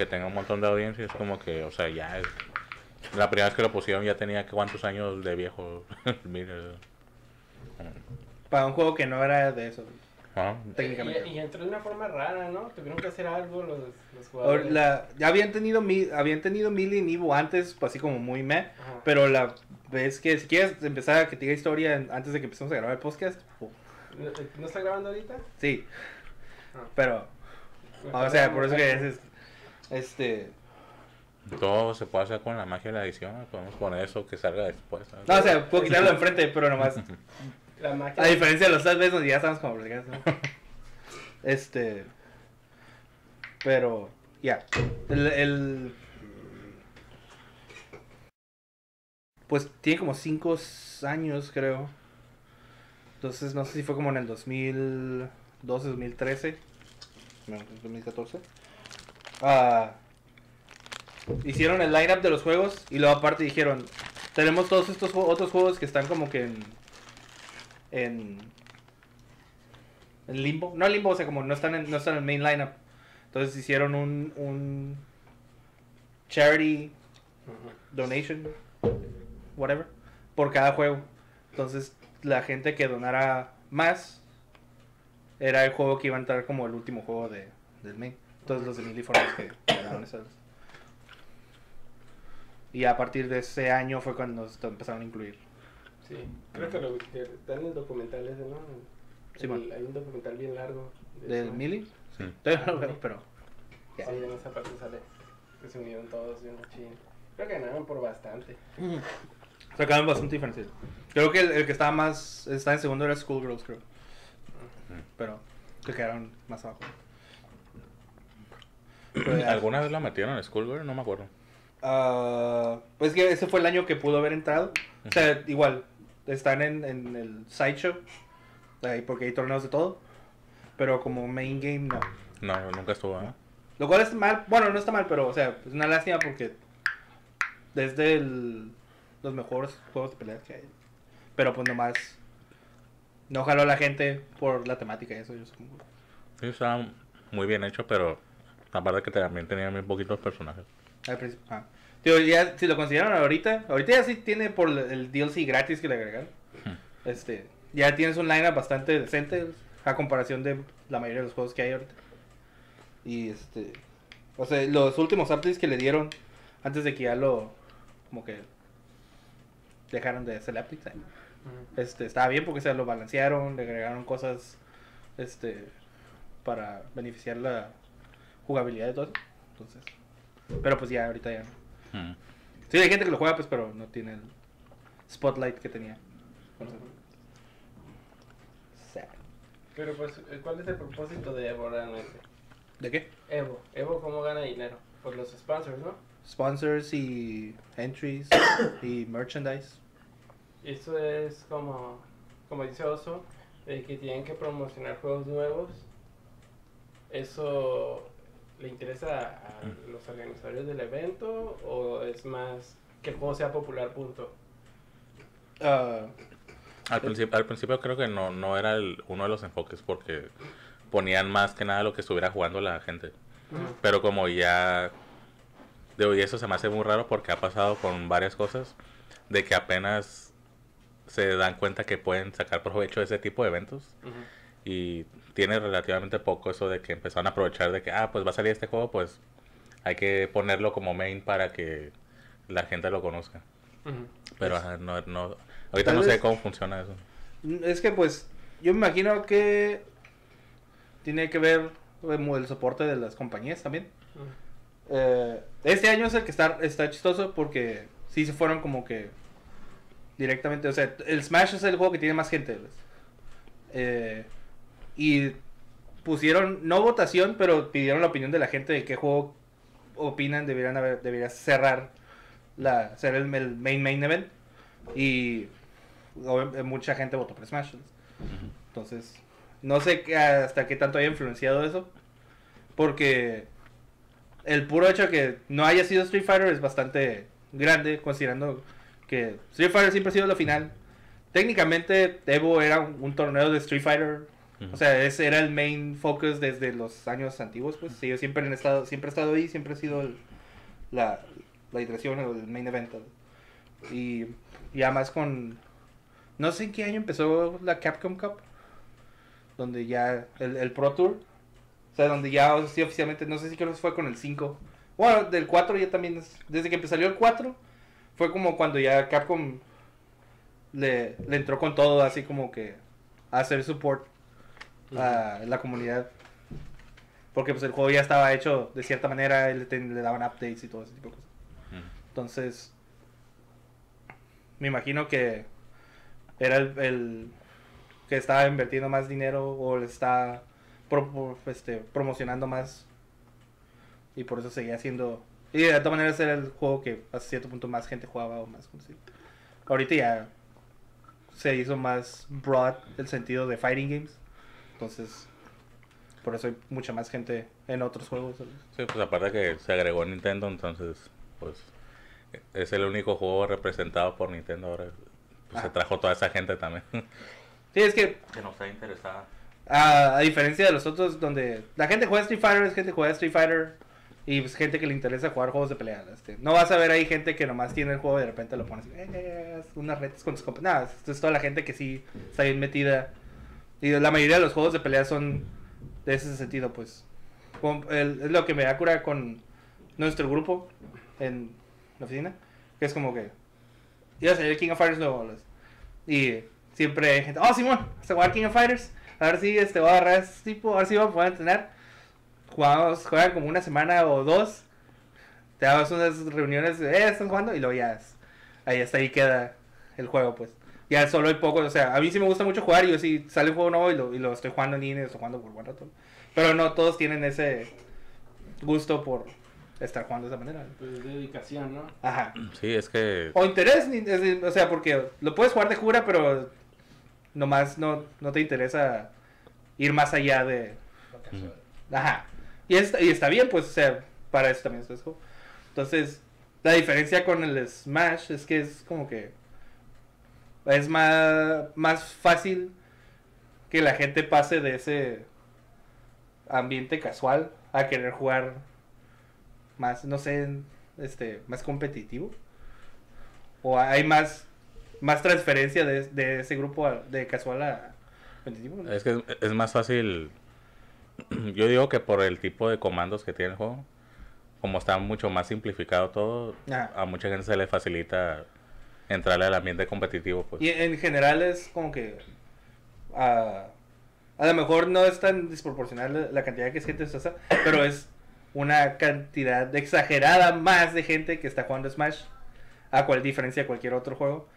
aunque tenga un montón de audiencia, es como que, o sea, ya es... La primera vez que lo pusieron ya tenía cuántos años de viejo. Mira. Para un juego que no era de eso. Ajá. Técnicamente. Y, y entró de una forma rara, ¿no? Tuvieron que hacer algo los, los Or- jugadores. la- ya habían tenido mi, habían tenido Millie y Evo antes, pues, así como muy meh. Ajá. Pero la vez que si quieres empezar a que te diga historia antes de que empecemos a grabar el podcast, oh, ¿No, ¿no está grabando ahorita? sí. Ah. Pero, o sea, por eso que es, es- este, Todo se puede hacer con la magia de la edición. ¿no? Podemos poner eso que salga después. ¿sabes? no, o sea, puedo quitarlo de enfrente, pero nomás, La a diferencia de los tres veces donde ya estamos como ¿no? Este, pero, ya, el, el, pues tiene como 5 años, creo. Entonces, no sé si fue como en el 2012, 2013. No, 2014. Ah, hicieron el lineup de los juegos y luego aparte dijeron, tenemos todos estos otros juegos que están como que en... En, en limbo. No en limbo, o sea, como no están en, no están en el main lineup. Entonces hicieron un, un charity donation, whatever, por cada juego. Entonces, la gente que donara más era el juego que iba a entrar como el último juego de, del main. Entonces, los de los que ganaron esas. Y a partir de ese año fue cuando se empezaron a incluir. Sí, creo que lo que dan en documentales, ¿no? Sí, El- hay un documental bien largo. de ¿Del eso. Melee? Sí. Todavía no lo veo, pero. Sí, en esa parte sale que se unieron todos de una chin. Creo que ganaron por bastante. Sacaron bastante diferencia. Creo que el, el que estaba más. Estaba en segundo era Schoolgirls, creo. Pero que quedaron más abajo. Ya- ¿Alguna vez la metieron en Schoolgirl? No me acuerdo. Ah, pues que ese fue el año que pudo haber entrado. O sea, igual, están en, en el sideshow. Ahí porque hay torneos de todo. Pero como main game, no. No, nunca estuvo, ¿eh? Lo cual es mal. Bueno, no está mal, pero, o sea, es una lástima porque. Desde el, los mejores juegos de peleas que hay. Pero pues nomás. No jaló a la gente por la temática y eso. Yo supongo. Sí, estaba muy bien hecho, pero aparte que también tenía muy poquitos personajes. Al principio. ah. Tío, ya, si lo consideran ahorita, ahorita ya sí tiene por el DLC gratis que le agregaron. Este, ya tienes un lineup bastante decente a comparación de la mayoría de los juegos que hay ahorita. Y este, o sea, los últimos updates que le dieron antes de que ya lo, como que dejaron de hacer updates, ¿eh? este, estaba bien porque se lo balancearon, le agregaron cosas, este, para beneficiar la jugabilidad de todo eso. Entonces, pero pues ya ahorita ya no. Mm. Sí, hay gente que lo juega, pues, pero no tiene el spotlight que tenía. Sad. Pero pues, ¿cuál es el propósito de Evo realmente? ¿De qué? Evo, Evo cómo gana dinero? Por los sponsors, ¿no? Sponsors y entries y merchandise. Eso es como, como dice Oso, de que tienen que promocionar juegos nuevos. ¿Eso le interesa a los organizadores del evento o es más que el juego sea popular, punto? Ah, Al, principio, al principio creo que no, no era el- uno de los enfoques porque ponían más que nada lo que estuviera jugando la gente. Pero como ya... Digo, y eso se me hace muy raro porque ha pasado con varias cosas de que apenas se dan cuenta que pueden sacar provecho de ese tipo de eventos. Y tiene relativamente poco eso de que empezaron a aprovechar de que, ah, pues va a salir este juego, pues hay que ponerlo como main para que la gente lo conozca. Pero ajá, no, no, ahorita Tal no sé vez- cómo funciona eso. es que, pues, yo me imagino que tiene que ver como el soporte de las compañías también. Eh, este año es el que está, está chistoso porque sí se fueron como que directamente, o sea, el Smash es el juego que tiene más gente. Eh, y pusieron, no votación, pero pidieron la opinión de la gente de qué juego opinan deberían haber, debería cerrar la, ser el, main main event. Y obvi- mucha gente votó por Smash. Entonces, no sé hasta qué tanto haya influenciado eso. Porque el puro hecho de que no haya sido Street Fighter es bastante grande, considerando que Street Fighter siempre ha sido la final. Técnicamente, Evo era un torneo de Street Fighter O sea, ese era el main focus desde los años antiguos, pues. Sí, yo siempre he estado, siempre he estado ahí, siempre he sido el- la, la iteración o el main event. Y ya más con... No sé en qué año empezó la Capcom Cup. Donde ya el, el Pro Tour. O sea, donde ya sí, oficialmente, no sé si creo que fue con el 5. Bueno, del 4 ya también es... Desde que salió el 4, fue como cuando ya Capcom le, le entró con todo, así como que a hacer support a la comunidad. Porque pues el juego ya estaba hecho de cierta manera, le, le daban updates y todo ese tipo de cosas. Entonces, me imagino que era el, el que estaba invirtiendo más dinero o le está pro- este, promocionando más. Y por eso seguía haciendo... Y de todas maneras era el juego que a cierto punto más gente jugaba o más conocido. Ahorita ya se hizo más broad el sentido de fighting games. Entonces, por eso hay mucha más gente en otros juegos. ¿sabes? Sí, pues aparte que se agregó Nintendo, entonces, pues es el único juego representado por Nintendo ahora. Pues se Ah. trajo toda esa gente también. Sí, es que que no está interesada. A, a diferencia de los otros, donde la gente juega Street Fighter, es gente que juega Street Fighter y pues, gente que le interesa jugar juegos de pelea. este. No vas a ver ahí gente que nomás tiene el juego y de repente lo pones, eh, eh, haz unas retas con tus compas. Nada, esto es toda la gente que sí está bien metida. Y la mayoría de los juegos de pelea son de ese sentido, pues. Es lo que me da cura con nuestro grupo en la oficina, que es como que iba a salir King of Fighters nuevo. Y siempre hay gente, oh Simón, vas a jugar King of Fighters. A ver si este, voy a agarrar este tipo, a ver si voy a poder entrenar. Jugamos, juegan como una semana o dos. Te das unas reuniones, eh, estás jugando y luego ya. ahí hasta ahí queda el juego, pues. Ya solo hay pocos, o sea, a mí sí me gusta mucho jugar y yo sí sale un juego nuevo y lo, y lo estoy jugando en línea, estoy jugando por buen rato. Pero no todos tienen ese gusto por estar jugando de esa manera. Pues dedicación, ¿no? Ajá. Sí, es que O interés, o sea, porque lo puedes jugar de cura, pero nomás no, no te interesa ir más allá de... Ajá. Y está, y está bien, pues, o sea, para eso también es juego. Entonces, la diferencia con el Smash es que es como que es más, más fácil que la gente pase de ese ambiente casual a querer jugar más, no sé, este, más competitivo. O hay más, más transferencia de, de ese grupo a- de casual a competitivo. ¿no? es que es, es más fácil. Yo digo que por el tipo de comandos que tiene el juego, como está mucho más simplificado todo, Ajá. a mucha gente se le facilita entrarle al ambiente competitivo, pues. Y en general es como que ah, a lo mejor no es tan desproporcional la- cantidad que gente se hace, pero es una cantidad exagerada más de gente que está jugando Smash a cual diferencia de cualquier otro juego.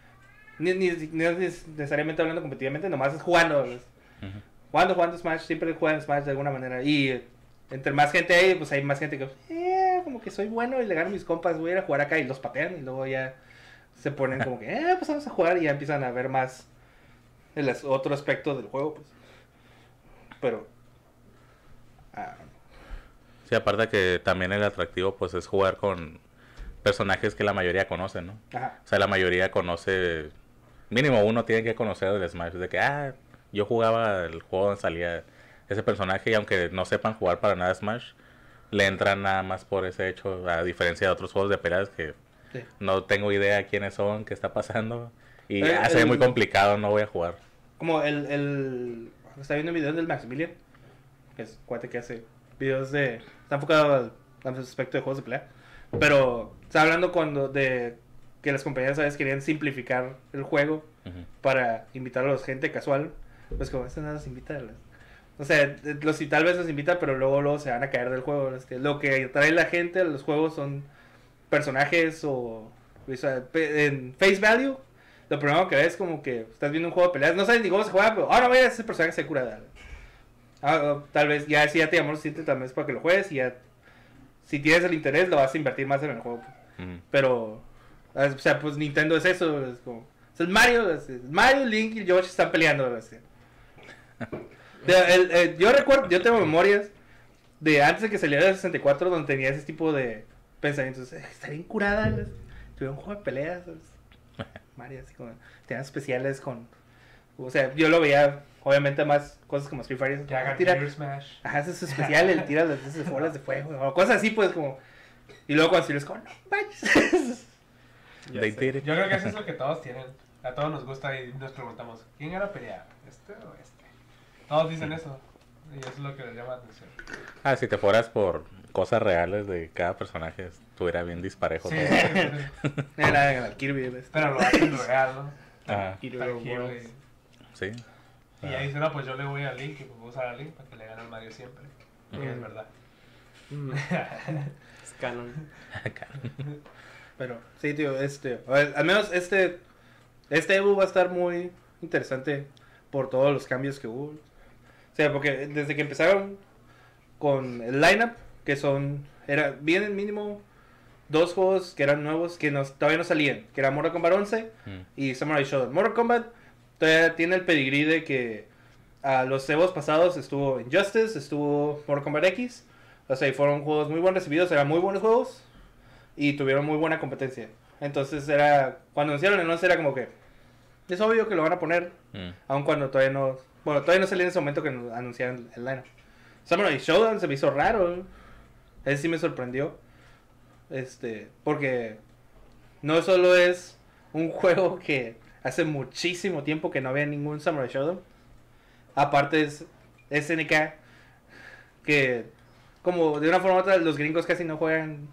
Ni, ni, es necesariamente hablando competitivamente, nomás es jugando. es-. Jugando, jugando Smash, siempre juegan Smash de alguna manera. Y entre más gente hay, pues hay más gente que, eh, como que soy bueno y le gano a mis compas, voy a ir a jugar acá y los patean y luego ya se ponen como que, eh, pues vamos a jugar y ya empiezan a ver más el as- otro aspecto del juego, pues. Pero, ah, Sí, aparte que también el atractivo pues es jugar con personajes que la mayoría conocen, ¿no? ajá, O sea, la mayoría conoce, mínimo uno tiene que conocer del Smash, de que, ah, yo jugaba el juego donde salía ese personaje y aunque no sepan jugar para nada Smash, le entran nada más por ese hecho, a diferencia de otros juegos de peleas que sí. no tengo idea quiénes son, qué está pasando y Eh, se ve el- muy complicado, no voy a jugar. Como el, el... Está viendo un video del Maximilian, que es cuate que hace videos de... Está enfocado al, al aspecto de juegos de pelea. Pero está hablando cuando de que las compañías a veces querían simplificar el juego para invitar a la gente casual. Pues como, esto no los invita. O sea, los, y tal vez los invita, pero luego, luego se van a caer del juego. Es que lo que trae la gente a los juegos son personajes o... pe- en face value, lo primero que ves es como que estás viendo un juego de peleas, no sabes ni cómo se juega, pero ahora a ese personaje se cura. Ah, ah, tal vez ya si ya te llamó lo suficiente, tal vez para que lo juegues y ya... Si tienes el interés, lo vas a invertir más en el juego. Pero, o sea, pues Nintendo es eso, es como... Es Mario, es- es Mario, Link y Yoshi están peleando. el- el- yo recuerdo, yo tengo memorias de antes de que saliera el 64 donde tenía ese tipo de pensamientos. "Eh, Estaría incurada, tuve un juego de peleas. ¿sabes? Mario, así como, tenían especiales con O sea, yo lo veía, obviamente, más cosas como Street Fighter. Que hagan tira- Smash. Ajá, eso es especial, el tira las bolas de fuego, o cosas así, pues, como... Y luego cuando les como, no manches. Ya. Yo creo que eso es lo que todos tienen. A todos nos gusta y nos preguntamos, ¿quién era pelea? ¿Este o este? Todos dicen eso. Y eso es lo que les llama la atención. Ah, si te fueras por cosas reales de cada personaje, estuviera bien disparejo Sí, todo. Era el Kirby, ¿ves? Pero lo hacen real, ¿no? Y, sí. y ya dice, no, pues yo le voy a Link y pues voy a usar a Link para que le gane al Mario siempre. Que es Mm. verdad. Mm. es canon. Pero, sí, tío, este... a ver, al menos este... Este Evo va a estar muy interesante por todos los cambios que hubo. O sea, porque desde que empezaron con el lineup, que son... Era bien mínimo dos juegos que eran nuevos, que todavía no salían, que era Mortal Kombat 11 Mm. y Samurai Shodown. Mortal Kombat todavía tiene el pedigrí de que a los Evos pasados estuvo Injustice, estuvo Mortal Kombat X. O sea, y fueron juegos muy buenos recibidos, eran muy buenos juegos y tuvieron muy buena competencia. Entonces era, cuando anunciaron el 11 era como que, es obvio que lo van a poner, Mm. aun cuando todavía no, bueno, todavía no salía en ese momento que anunciaron el lineup. Samurai Showdown se me hizo raro, ese sí me sorprendió, este, porque no solo es un juego que hace muchísimo tiempo que no había ningún Samurai Showdown, aparte es SNK, que como de una forma u otra los gringos casi no juegan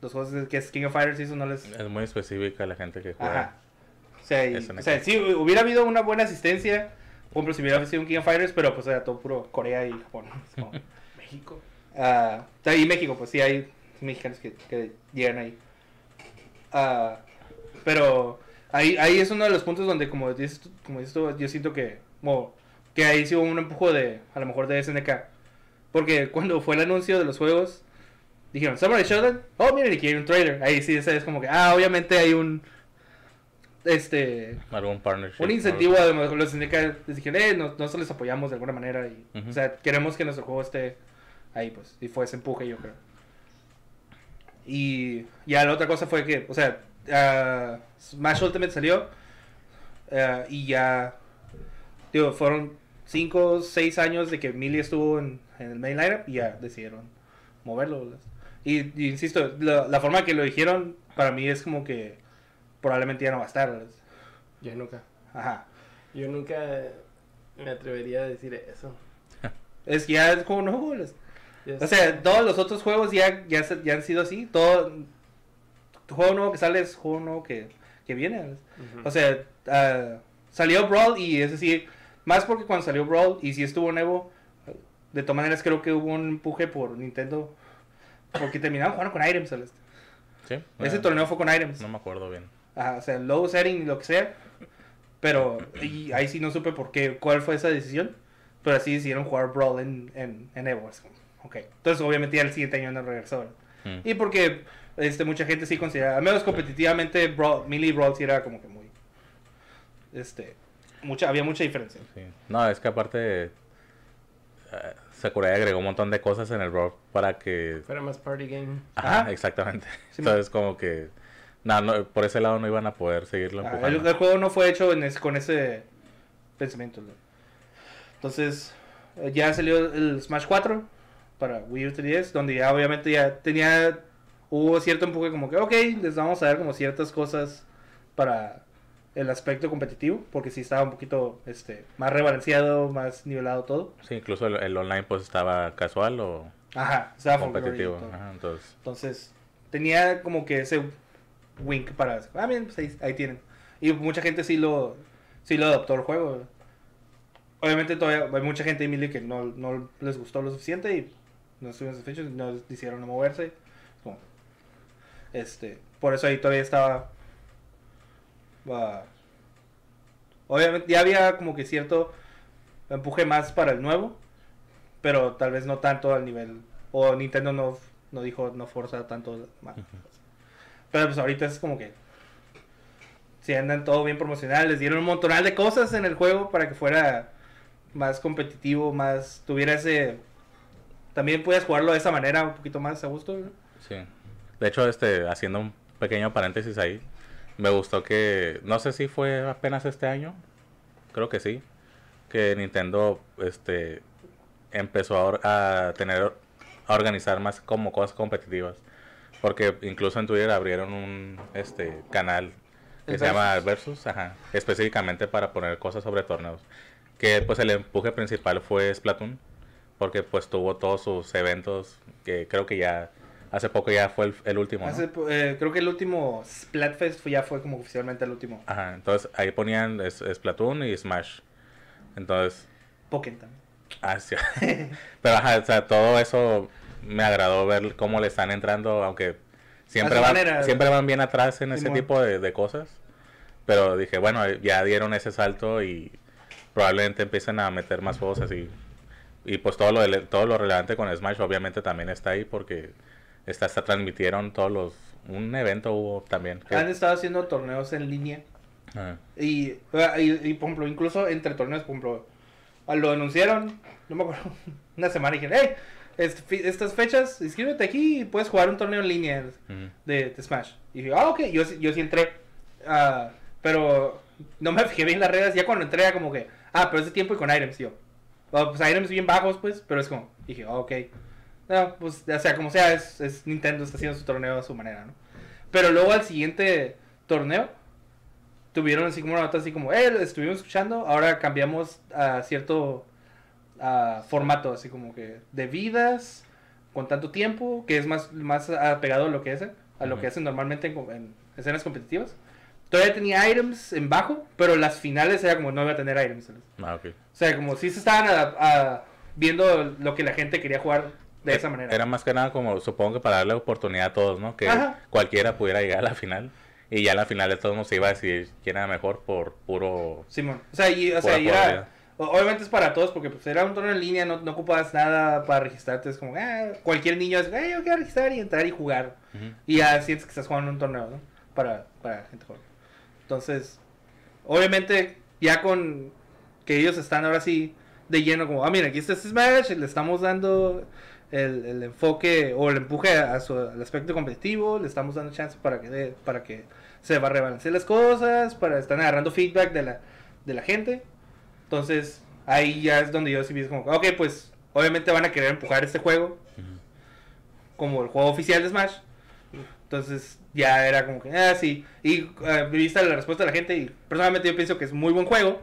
los juegos de- que es King of Fighters y eso no les... Es muy específica la gente que juega. Ajá. O sea, y- SNK. o sea, sí, hubiera habido una buena asistencia, por ejemplo, si hubiera sido un King of Fighters, pero pues era todo puro Corea y Japón. México. Ah, o sea, y México, pues sí hay mexicanos que, que llegan ahí. Ah, pero ahí, ahí es uno de los puntos donde, como dices, tú- como dices tú, yo siento que, como, que ahí sí hubo un empujo de, a lo mejor de SNK. Porque cuando fue el anuncio de los juegos, dijeron, Samurai Shodown, oh, miren, aquí hay un trailer. Ahí sí, es como que, ah, obviamente hay un, este, Algún partnership. un incentivo a los SNK les dijeron, eh, nos- nosotros les apoyamos de alguna manera y, o sea, queremos que nuestro juego esté ahí, pues, y fue ese empuje, yo creo. Y ya la otra cosa fue que, o sea, ah, Smash Ultimate salió ah, y ya, digo, fueron 5, 6 años de que Melee estuvo en, en el main lineup y ya decidieron moverlo. Y, y insisto, la, la forma que lo dijeron para mí es como que probablemente ya no va a estar. Yo nunca. Ajá. Yo nunca me atrevería a decir eso. Es que ya es como nuevo. les- O sea, todos los otros juegos ya, ya, ya han sido así. Todo juego nuevo que sale es juego nuevo que, que viene. O sea, ah, salió Brawl y es decir, más porque cuando salió Brawl y si estuvo nuevo, de todas maneras creo que hubo un empuje por Nintendo. Porque terminaron jugando con items. les. Sí. Ese eh, torneo fue con items. No me acuerdo bien. Ajá, o sea, low setting, lo que sea. Pero y ahí sí no supe por qué, cuál fue esa decisión. Pero así decidieron jugar Brawl en, en, en Evo. Ok. Entonces, obviamente, ya el siguiente año no regresó. Mm. Y porque este, mucha gente sí considera, al menos competitivamente, Brawl, Melee Brawl sí era como que muy. Este. Mucha, había mucha diferencia. Sí. No, es que aparte eh, Sakurai agregó un montón de cosas en el Brawl para que... Fuera más party game. Ajá, Ajá. exactamente. Sí, Entonces como que... No, no, por ese lado no iban a poder seguirlo Ah, empujando. el, el juego no fue hecho en ese- con ese pensamiento. ¿no? Entonces, eh, ya salió el Smash 4 para Wii U 3DS, donde ya obviamente ya tenía, hubo cierto empuje como que, ok, les vamos a dar como ciertas cosas para el aspecto competitivo, porque sí estaba un poquito este, más rebalanceado, más nivelado todo. Sí, incluso el, el online pues estaba casual o Ajá, estaba competitivo. Ajá, entonces... Entonces, tenía como que ese wink para... Ah, bien, pues ahí, ahí tienen. Y mucha gente sí lo, sí lo adoptó al juego. Obviamente todavía hay mucha gente en Emily que no, no les gustó lo suficiente y no estuvieron satisfechos, no hicieron no moverse. Como, este, por eso ahí todavía estaba... obviamente ya había como que cierto empuje más para el nuevo, pero tal vez no tanto al nivel o Nintendo no, no dijo no forza tanto más. Pero pues ahorita es como que si andan todo bien promocional, les dieron un montonal de cosas en el juego para que fuera más competitivo, más tuviera ese también puedes jugarlo de esa manera un poquito más a gusto. ¿no? Sí. De hecho, este, haciendo un pequeño paréntesis ahí, me gustó que, no sé si fue apenas este año creo que sí, que Nintendo este empezó a, a tener a organizar más como cosas competitivas. Porque incluso en Twitter abrieron un este canal que ¿El se llama Versus, ajá, específicamente para poner cosas sobre torneos. Que pues el empuje principal fue Splatoon, porque pues tuvo todos sus eventos, que creo que ya hace poco ya fue el, el último. ¿no? Hace, eh, creo que el último Splatfest fue- ya fue como oficialmente el último. Ajá, entonces ahí ponían Splatoon y Smash. Entonces, Pokémon también. ah, sí. Pero ajá, o sea, todo eso me agradó ver cómo le están entrando, aunque siempre van, manera. siempre van bien atrás en ese tipo de, de cosas. Pero dije, bueno, ya dieron ese salto y probablemente empiecen a meter más juegos así. Y pues todo lo, de- todo lo relevante con Smash obviamente también está ahí porque está, hasta transmitieron todos los... Un evento hubo también. que- Han estado haciendo torneos en línea. Ajá. Y, y, y, por ejemplo, incluso entre torneos, por ejemplo, ah, lo anunciaron, no me acuerdo, una semana y dijeron, hey, este estas fechas, inscríbete aquí y puedes jugar un torneo en línea de, de Smash. Y dije, ah, ok, yo, sí- yo sí entré. Ah, pero no me fijé bien las reglas. Ya cuando entré, era como que, ah, pero es de tiempo y con items, yo. "Oh, pues items bien bajos, pues, pero es como, dije, ah, ok. No, pues, o sea, como sea, es, es Nintendo, está haciendo su torneo a su manera, ¿no? Pero luego al siguiente torneo, tuvieron así como una nota así como, eh, estuvimos escuchando, ahora cambiamos a cierto ah, formato, así como que de vidas, con tanto tiempo, que es más, más apegado a lo que hacen, a lo Ujú. que hacen normalmente en, en escenas competitivas. Todavía tenía items en bajo, pero las finales era como no iba a tener items. Ah, ok. O sea, como si se estaban a- a- viendo lo que la gente quería jugar de esa manera. Era más que nada como, supongo que para darle oportunidad a todos, ¿no? Que Ajá. cualquiera pudiera llegar a la final. Y ya a la final de todos nos iba a decir quién era mejor por puro... Simón. O sea, y, o sea, y era- Obviamente es para todos, porque pues era un torneo en línea, no, no ocupabas nada para registrarte. Es como, ah, cualquier niño es, "Ay, yo quiero registrar y entrar y jugar. Y ya sientes que estás jugando un torneo, ¿no? Para, para gente joven. Entonces, obviamente, ya con que ellos están ahora sí de lleno, como, ah, mira, aquí está este Smash, le estamos dando el, el enfoque o el empuje a su, al aspecto competitivo, le estamos dando chance para que, de- para que se va a rebalanceen las cosas, para están agarrando feedback de la, de la gente. Entonces, ahí ya es donde yo sí vi como, ok, pues, obviamente van a querer empujar este juego como el juego oficial de Smash. Entonces ya era como que, ah, sí. Y eh, viste la respuesta de la gente y personalmente yo pienso que es muy buen juego,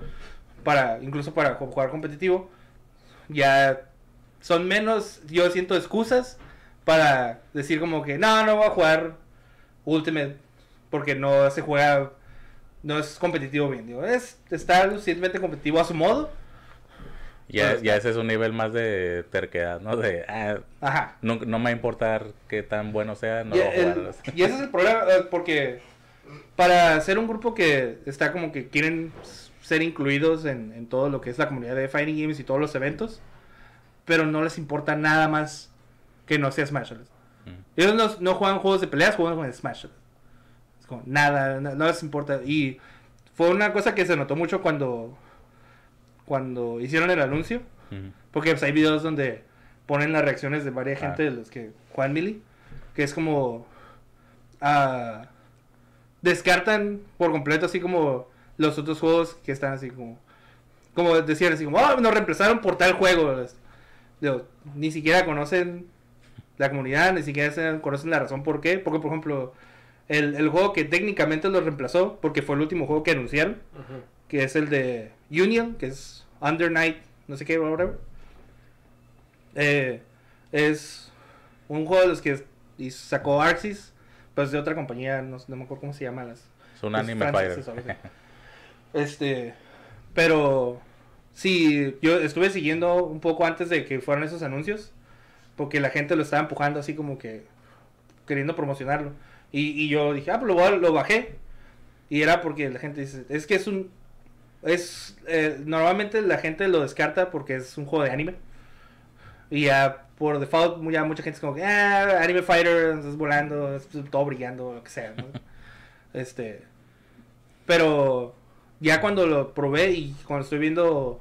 para incluso para ju- jugar competitivo. Ya son menos, yo siento excusas para decir como que, no, no voy a jugar Ultimate porque no se juega, no es competitivo bien. Digo, es, está suficientemente competitivo a su modo. Ya, Pues, ya ese es un nivel más de terquedad, ¿no? De, ah, Ajá. no, no me va a importar qué tan bueno sea, no y, lo el- y ese es el problema, eh, porque para ser un grupo que está como que quieren ser incluidos en, en todo lo que es la comunidad de Fighting Games y todos los eventos, pero no les importa nada más que no sea Smash. Bros. Ujú. Ellos no, no juegan juegos de peleas, juegan con Smash. Bros. Es como nada, no, no les importa. Y fue una cosa que se notó mucho cuando, cuando hicieron el anuncio. Porque pues, hay videos donde ponen las reacciones de varias Ah. gente de los que juegan Melee. Que es como... ah, descartan por completo así como los otros juegos que están así como... Como decían así como... "Ah, nos reemplazaron por tal juego. Digo, ni siquiera conocen la comunidad, ni siquiera conocen la razón por qué. Porque por ejemplo... El, el juego que técnicamente lo reemplazó, porque fue el último juego que anunciaron, que es el de Union, que es Under Night, no sé qué, whatever. Eh, es un juego de los que y sacó Arxis, pues de otra compañía, no, no me acuerdo cómo se llama las. Es un anime fighter. Este, pero sí, yo estuve siguiendo un poco antes de que fueran esos anuncios, porque la gente lo estaba empujando así como que queriendo promocionarlo. Y, y yo dije, ah, pues lo bajé. Y era porque la gente dice, es que es un... es eh, Normalmente la gente lo descarta porque es un juego de anime. Y ya por default ya mucha gente es como que, ah, anime fighter, estás volando, es todo brillando, lo que sea, ¿no? este... Pero ya cuando lo probé y cuando estoy viendo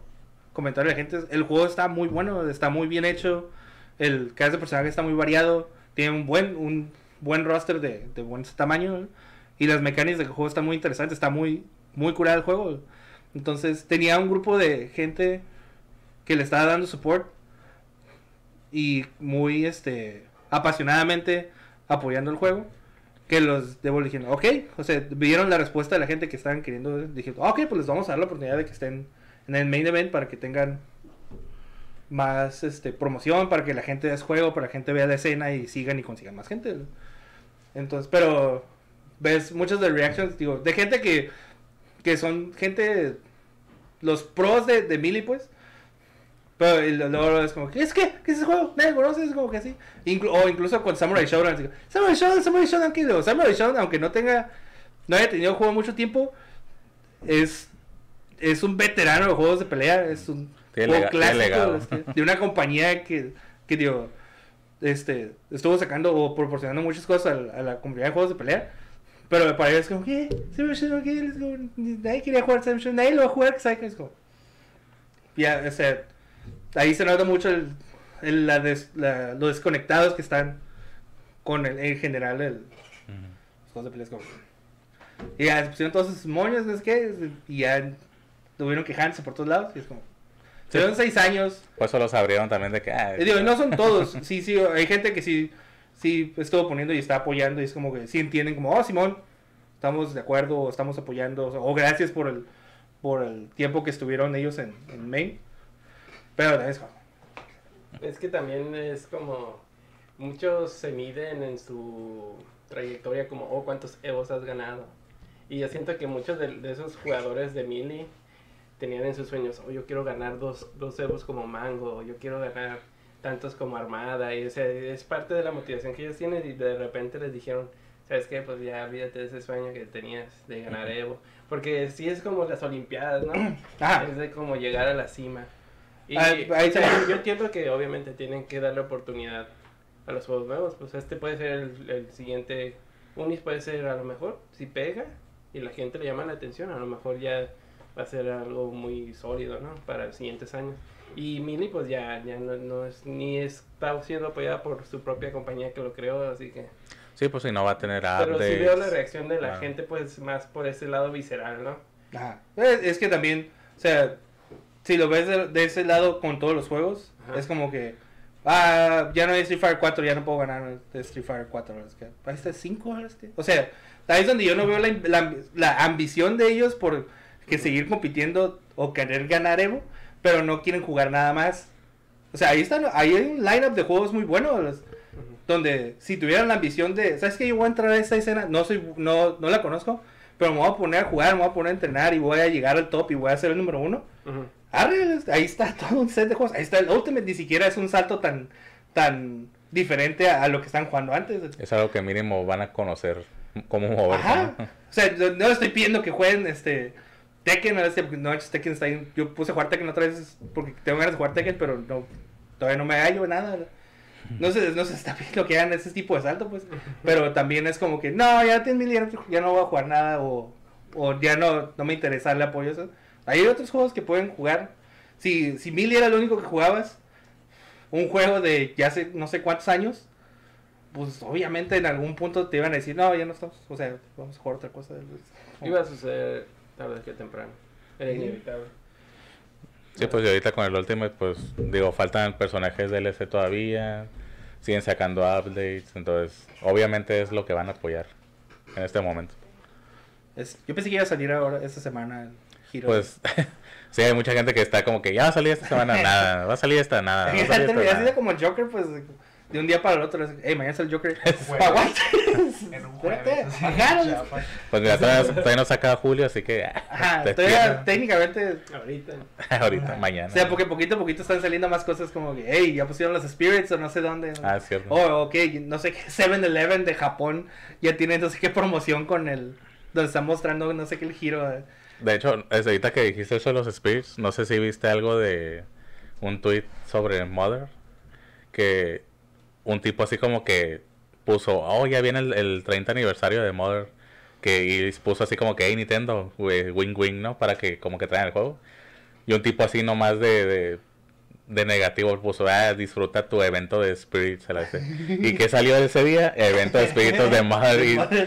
comentarios de gente, el juego está muy bueno, está muy bien hecho. El cada de personaje está muy variado, tiene un buen un buen roster de, de buen tamaño y las mecánicas del juego están muy interesantes, está muy muy curado el juego. Entonces tenía un grupo de gente que le estaba dando support y muy este apasionadamente apoyando el juego. Que los debo dijeron, ok, o sea, vieron la respuesta de la gente que estaban queriendo. Dijeron, ok, pues les vamos a dar la oportunidad de que estén en el main event para que tengan más este promoción, para que la gente vea el juego, para que la gente vea la escena y sigan y consigan más gente. Entonces, pero ves muchas de reactions, digo, de gente que, que son gente, los pros de, de Melee, pues. Pero luego es como, ¿qué es que? ¿Qué es ese juego? Nadie conoce, es como que así. Inclu- o incluso con Samurai Shodown. así, Samurai Shodown, Samurai Shodown, ¿qué? Digo, Samurai Shodown, aunque no tenga, no haya tenido juego mucho tiempo, es, es un veterano de juegos de pelea. Es un Tiene juego clásico de una compañía que, que digo, este, estuvo sacando o proporcionando muchas cosas a la comunidad de juegos de pelea. Pero para ellos es como, ¿qué? Samurai Shodown, ¿qué? Es como, Nadie quería jugar Samurai Shodown, nadie lo va a jugar, ¿sabes? Es como, ya, o sea, ahí se nota mucho el, el- la des- la- los desconectados que están con el, en general el, Ujú. los juegos de peleas como y ya se pusieron todos sus moños no sé qué y ya tuvieron quejándose por todos lados y es como Sí. tuvieron seis años Por eso los abrieron también de que. ah, digo, no son todos sí sí hay gente que sí sí estuvo poniendo y está apoyando y es como que sí entienden como oh Simón estamos de acuerdo estamos apoyando o, gracias por el por el tiempo que estuvieron ellos en, en Maine pero es Es que también es como. Muchos se miden en su trayectoria como, oh, cuántos Evos has ganado. Y yo siento que muchos de, de esos jugadores de Mili tenían en sus sueños, oh, yo quiero ganar dos, dos Evos como Mango, yo quiero ganar tantos como Armada. Y o sea, es parte de la motivación que ellos tienen y de repente les dijeron, ¿sabes qué? Pues ya olvídate de ese sueño que tenías de ganar Evo. Porque sí es como las Olimpiadas, ¿no? Ajá. Es de como llegar a la cima. Y Ah, o sea, yo entiendo que obviamente tienen que darle oportunidad a los juegos nuevos. Pues este puede ser el, el siguiente. Unis puede ser a lo mejor, si pega y la gente le llama la atención, a lo mejor ya va a ser algo muy sólido, ¿no? Para los siguientes años. Y Mili pues ya, ya no, no es, ni está siendo apoyada por su propia compañía que lo creó, así que... Sí, pues si no va a tener Pero sí updates. veo la reacción de la Claro. gente pues más por ese lado visceral, ¿no? Ajá. Es, es que también, o sea, si lo ves de, de ese lado con todos los juegos, Ajá. es como que, ah, ya no hay Street Fighter 4, ya no puedo ganar Street Fighter 4. Es que, ahí está 5, es que- o sea, ahí es donde yo no veo la, la- la ambición de ellos por que seguir compitiendo o querer ganar Evo, pero no quieren jugar nada más. O sea, ahí están, ahí hay un lineup de juegos muy bueno, los- Ujú. donde si tuvieran la ambición de, ¿sabes qué? Yo voy a entrar a esta escena, no soy, no, no la conozco, pero me voy a poner a jugar, me voy a poner a entrenar y voy a llegar al top y voy a ser el número uno. Arre, ahí está todo un set de juegos. Ahí está el Ultimate, ni siquiera es un salto tan, tan diferente a, a lo que están jugando antes. Es algo que mínimo van a conocer cómo moverse. Ajá. ¿no? O sea, no estoy pidiendo que jueguen este Tekken, no, Tekken está. Yo puse a jugar Tekken otra vez porque tengo ganas de jugar Tekken, pero no, todavía no me hallo nada. No se, no se está pidiendo que hagan ese tipo de salto, pues. Pero también es como que, no, ya tengo ya, ya no voy a jugar nada o, o ya no, no me interesa darle apoyo eso. Hay otros juegos que pueden jugar. Si, si Mili era lo único que jugabas, un juego de ya hace no sé cuántos años, pues obviamente en algún punto te iban a decir, no, ya no estamos, o sea, vamos a jugar otra cosa. Iba a suceder tarde que temprano. Era Sí. inevitable. Sí, pues y ahorita con el Ultimate, pues digo, faltan personajes DLC todavía, siguen sacando updates, entonces obviamente es lo que van a apoyar en este momento. Es, yo pensé que iba a salir ahora esta semana el Hero. Pues sí, hay mucha gente que está como que ya va a salir esta semana, nada, va a salir esta, nada. Va a Ya salir esta, nada. de como el Joker, pues de un día para el otro. es, Hey, mañana es el Joker. En un jueves. ajá, chapa. Pues mira, todavía, todavía no saca Julio, así que ah, Ajá, todavía técnicamente. Ahorita. ahorita, mañana. O sea, porque poquito a poquito están saliendo más cosas como que, hey, ya pusieron los Spirits o no sé dónde. Ah, es cierto. Oh, ok, no sé qué 7-Eleven de Japón ya tiene no sé qué promoción con el. Donde están mostrando no sé qué el giro. eh. De hecho, es ahorita que dijiste eso de los spirits, no sé si viste algo de un tweet sobre Mother, que un tipo así como que puso, oh, ya viene el, el 30 aniversario de Mother, que y puso así como que, hey Nintendo, wing wing, ¿no? Para que como que traigan el juego. Y un tipo así nomás de, de, de negativo puso, ah, disfruta tu evento de dice. ¿Y qué salió de ese día? Evento de Espíritus de Mother.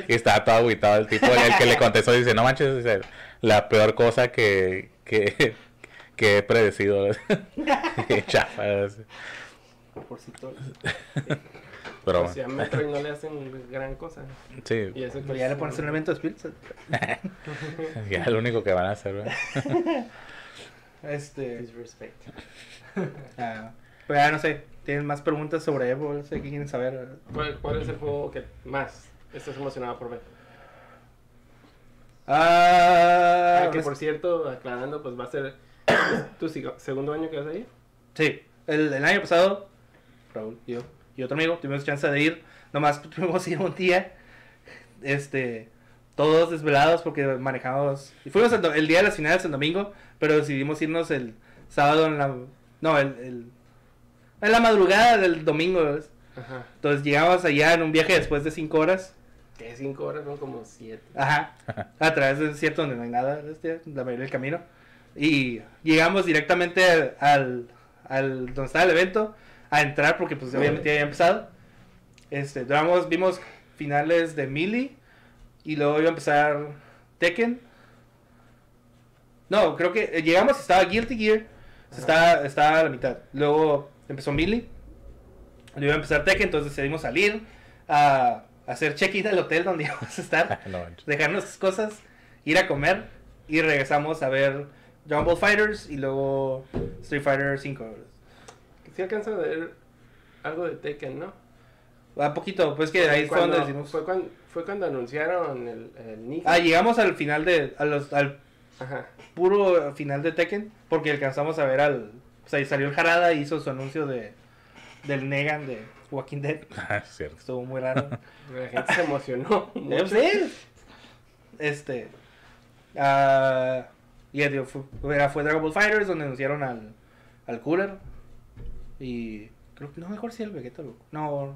Y, estaba todo agüitado el tipo, el que le contestó dice, no manches, dice, la peor cosa que, que, que he predecido. Qué Por si todo. Pero O sea, a Metroid no le hacen gran cosa. sí, Y eso Pero ya le pones un evento de Spirits. ya es lo único que van a hacer, ¿verdad? Este. Disrespect. ah, pero ya no sé. ¿Tienen más preguntas sobre Evo? No sé qué quieren saber. ¿Cuál, cuál es el juego que más estás emocionado por ver? Ah, Ah, que es- por cierto, aclarando, pues va a ser tu segundo año que vas a ir. Sí, el, el año pasado, Raúl, yo y otro amigo tuvimos chance de ir. Nomás tuvimos ir un día. Este. Todos desvelados porque manejamos. Y fuimos el, el día de las finales el domingo. Pero decidimos irnos el sábado en la. No, el. el- en la madrugada del domingo. Ajá. Entonces llegamos allá en un viaje después de 5 horas. Que cinco horas son como siete. Ajá. A través del desierto donde no hay nada, este, la mayoría del camino. Y llegamos directamente al, al, al- donde estaba el evento a entrar porque pues obviamente ya había empezado. Este, duramos, vimos finales de Melee y luego iba a empezar Tekken. No, creo que eh, llegamos estaba Guilty Gear. Estaba, estaba a la mitad. Luego empezó Melee. Luego iba a empezar Tekken, entonces decidimos salir a, hacer check-in al hotel donde íbamos a estar no dejar nuestras cosas, ir a comer y regresamos a ver Ball Fighters y luego Street Fighter 5. Sí alcanza a ver algo de Tekken, ¿no? A poquito, pues que ahí fue donde Cuando- decimos. Fue cuando, fue cuando anunciaron el, el Nick. Ah, llegamos al final de. A los, al Ajá. puro final de Tekken, porque alcanzamos a ver al. O sea, y salió el Harada y hizo su anuncio de del Negan de Walking Dead. Ah, es cierto. Estuvo muy raro. La gente se emocionó. Mucho. sé. Este. ah, ya digo, fue, era- fue Dragon Ball Fighters donde anunciaron al, al Cooler. Y. Creo que no mejor si el Vegeta Goku. No.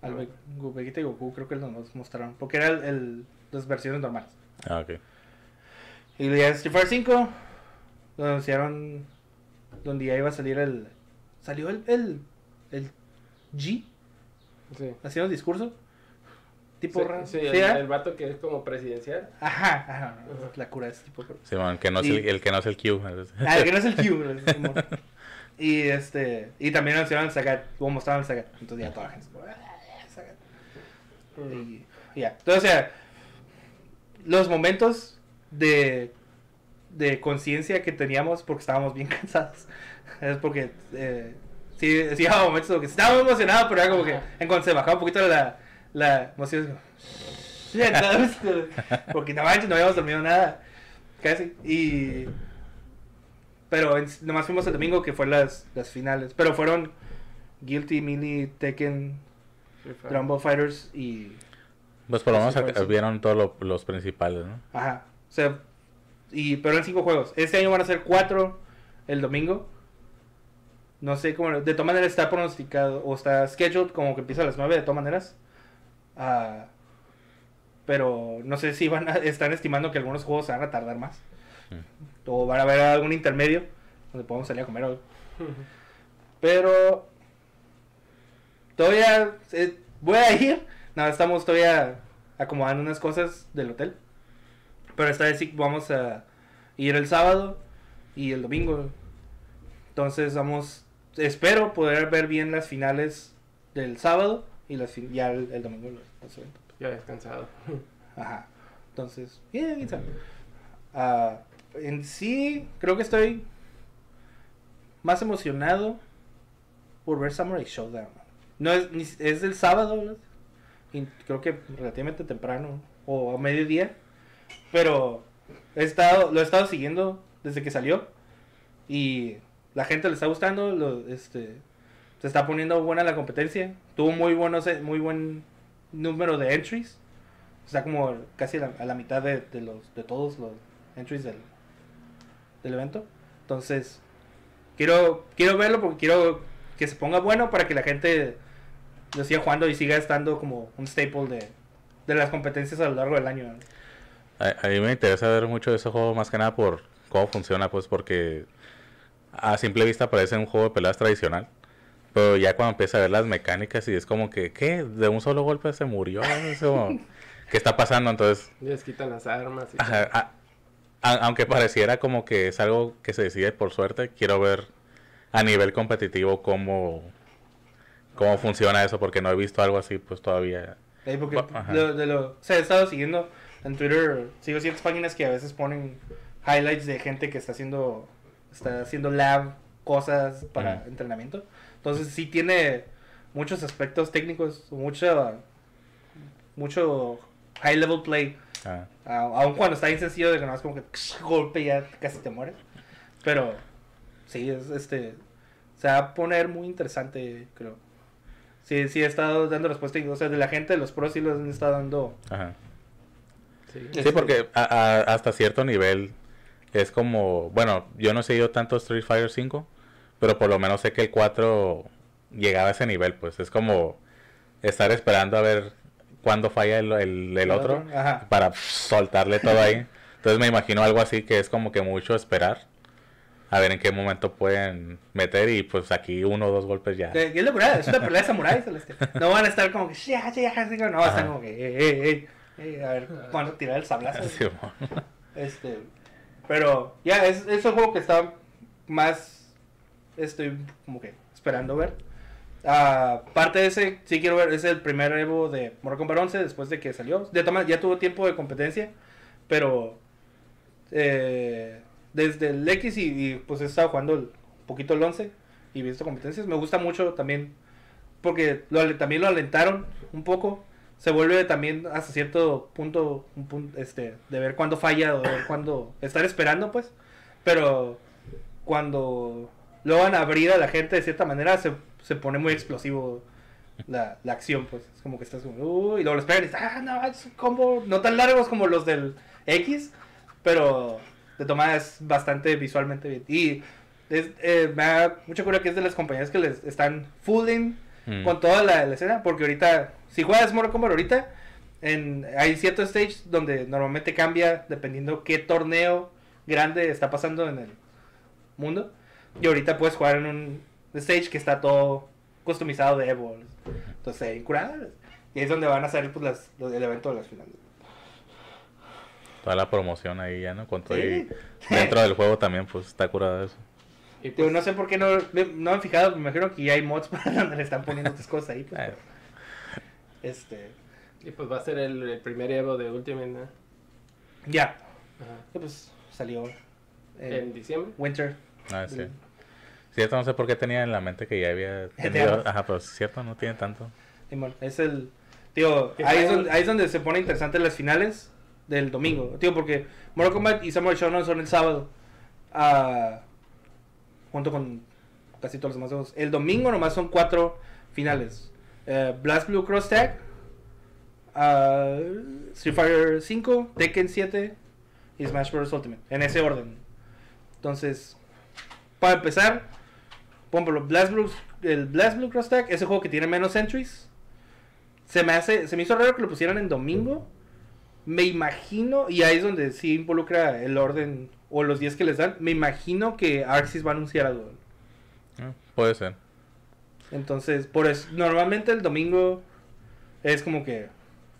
Al Vegeta y Goku creo que nos mostraron. Porque era el, el- las versiones normales. Ah, ok. Y ya Street Fighter 5. Lo anunciaron. Donde ya iba a salir el. Salió el. El, el G. Sí. Haciendo un discurso. Tipo Sí, raro. sí, ¿Sí, el, ah? el vato que es como presidencial. Ajá, ajá, Ajá. la cura es tipo. Simón, que no es Y- el, el que no es el Q. Ah, el que no es el Q. Y este. Y también el Sagat. Como mostraban el Sagat. Entonces ya toda la gente. "Ah, Sagat". Y y ya. Entonces, o sea. Los momentos de. De conciencia que teníamos porque estábamos bien cansados. Es porque. Eh, sí, sí, había momentos como que estábamos emocionados, pero era como que. En cuanto se bajaba un poquito la. La emoción. es como. Porque no manches, no habíamos dormido nada. Casi. Y. Pero en- nomás fuimos el domingo que fue las, las finales. Pero fueron Guilty, Melee, Tekken, Ball Fighters y. Pues por lo menos vieron todos lo- los principales, ¿no? Ajá. O sea. Y, pero en cinco juegos. Este año van a ser cuatro el domingo. No sé cómo. De todas maneras está pronosticado. O está scheduled como que empieza a las nueve de todas maneras. Ah, pero no sé si van a, están estimando que algunos juegos se van a tardar más. O van a haber algún intermedio donde podamos salir a comer algo. Pero todavía eh, voy a ir. No, estamos todavía acomodando unas cosas del hotel. Pero esta vez sí vamos a ir el sábado y el domingo. Entonces vamos, espero poder ver bien las finales del sábado y las fin- ya el, el domingo los. Ya descansado. Ajá. Entonces, bien, bien, sabe. Ah, en sí, creo que estoy más emocionado por ver Samurai Showdown. No es, es del sábado, creo que relativamente temprano o a mediodía. Pero he estado, lo he estado siguiendo desde que salió. Y la gente le está gustando. Lo, este, se está poniendo buena la competencia. Tuvo muy, buenos, eh, muy buen número de entries. Está como casi a la, a la mitad de, de los, de todos los entries del, del evento. Entonces, quiero, quiero verlo porque quiero que se ponga bueno para que la gente lo siga jugando y siga estando como un staple de, de las competencias a lo largo del año. A, a mí me interesa ver mucho de ese juego más que nada por cómo funciona, pues porque a simple vista parece un juego de peleas tradicional. Pero ya cuando empieza a ver las mecánicas y es como que, ¿qué? De un solo golpe se murió. ¿Qué está pasando? Entonces, Les quitan las armas. Y ajá, a, a- aunque pareciera como que es algo que se decide por suerte, quiero ver a nivel competitivo cómo, cómo funciona eso, porque no he visto algo así pues todavía. Porque de lo, o sea, he estado siguiendo en Twitter, sigo ciertas páginas que a veces ponen highlights de gente que está haciendo, está haciendo lab, cosas para entrenamiento. Entonces sí tiene muchos aspectos técnicos, mucho, mucho high level play. Ah, aun cuando está bien sencillo de que no es como que golpe y ya casi te mueres. Pero sí, es este. Se va a poner muy interesante, creo. Sí, sí he estado dando respuesta. y, O sea, de la gente, de los pros sí los han estado dando. ajá. Sí. Este- Sí, porque a- a- hasta cierto nivel es como, bueno, yo no he seguido tanto Street Fighter 5, pero por lo menos sé que el 4 llegaba a ese nivel, pues es como estar esperando a ver cuándo falla el, el- el otro Ajá. para soltarle todo ahí. Entonces me imagino algo así que es como que mucho esperar a ver en qué momento pueden meter y pues aquí uno o dos golpes ya. Que es locura, es una pelea de samuráis. No van a estar como que. "Ya, ya, ya", No, Ajá. están como que. "Ey, ey, ey, ey", a ver cuándo tirar el sablazo. Sí. Este, pero ya, es, es un juego que está más, estoy como que esperando ver. Ah, parte de ese, sí quiero ver, es el primer Evo de Mortal Kombat 11 después de que salió. De ya tuvo tiempo de competencia, pero eh, desde el X y, pues he estado jugando un poquito el 11 y visto competencias. Me gusta mucho también porque también lo alentaron un poco. Se vuelve también hasta cierto punto, un punto este, de ver cuándo falla o de ver estar esperando, pues. Pero cuando lo van a abrir a la gente de cierta manera, se, se pone muy explosivo la, la acción, pues. Es como que estás como, "Uy", y luego los pegan y dices, ah, no, es un combo no tan largos como los del X, pero de tomada es bastante visualmente bien. Y es, eh, me da mucha cura que es de las compañías que les están fooling Mm. con toda la, la escena, porque ahorita, si juegas Mortal Kombat ahorita, en, hay ciertos stages donde normalmente cambia dependiendo qué torneo grande está pasando en el mundo. Y ahorita puedes jugar en un stage que está todo customizado de Evo. Entonces, curadas. Y ahí es donde van a salir pues, las, los- el evento de las finales. Toda la promoción ahí ya, ¿no? Con todo y Sí. dentro del juego también, pues está curado eso. Y pues, no sé por qué no, no han fijado, me imagino que ya hay mods para donde le están poniendo otras cosas ahí. Pues, Ah, pero, este, y pues va a ser el, el primer Evo de Ultimate, ¿no? ya, Ajá. que, pues salió en En diciembre. Winter. Ah, sí. Cierto, no sé por qué tenía en la mente que ya había tenido... Ajá, pero cierto, no tiene tanto. Es el. Tío, ahí es, donde, ahí es donde se pone interesante las finales del domingo. Tío, porque Mortal Kombat y Samurai Shodown son el sábado. ah, junto con casi todos los demás juegos. El domingo nomás son cuatro finales: eh, Blast Blue Cross Tag, ah, Street Fighter 5, Tekken 7 y Smash Bros. Ultimate. En ese orden. Entonces, para empezar, por ejemplo, Blast Blue, el Blast Blue Cross Tag, ese juego que tiene menos entries. Se me hace, se me hizo raro que lo pusieran en domingo. Me imagino, y ahí es donde sí involucra el orden o los días que les dan. Me imagino que Arxis va a anunciar algo. Ah, puede ser. Entonces, por eso, normalmente el domingo es como que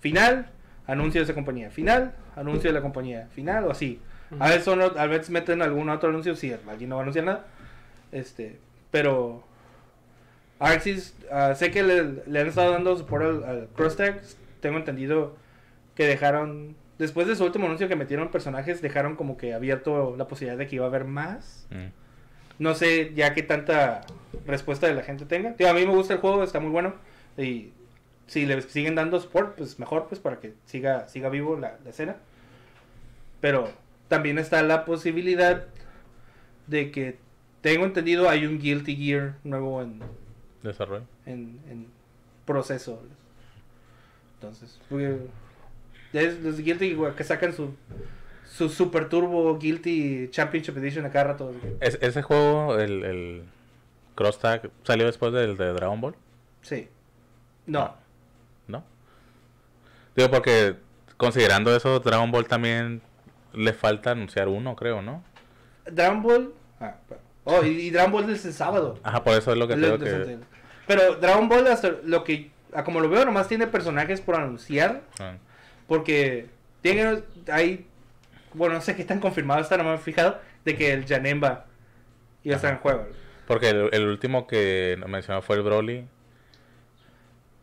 final, anuncio de esa compañía, final, anuncio de la compañía, final o así. A veces, son, a veces meten algún otro anuncio si alguien no va a anunciar nada. Este, pero Arxis, ah, sé que le, le han estado dando soporte al, al. Tengo entendido que dejaron, después de su último anuncio que metieron personajes, dejaron como que abierto la posibilidad de que iba a haber más. Mm. No sé ya qué tanta respuesta de la gente tenga. Tío, a mí me gusta el juego, está muy bueno. Y si le siguen dando support, pues mejor, pues para que siga, siga vivo la, la escena. Pero también está la posibilidad de que, tengo entendido, hay un Guilty Gear nuevo en, Desarrollo. en, en proceso. Entonces, es los Guilty que sacan su, su Super Turbo Guilty Championship Edition a cada rato. Es- ese juego, el, el Cross Tag, salió después del de Dragon Ball, Sí. No. ¿no? Digo, porque considerando eso, Dragon Ball también le falta anunciar uno, creo, ¿no? Dragon Ball. Ah, oh, y, y Dragon Ball es el sábado. Ajá, por eso es lo que Es creo que... Pero Dragon Ball, hasta lo que. como lo veo, nomás tiene personajes por anunciar. Ah, Porque tiene, hay bueno, no sé qué tan confirmado está, no me he fijado, de que el Janemba iba a estar en juego. Porque el, el último que mencionó fue el Broly.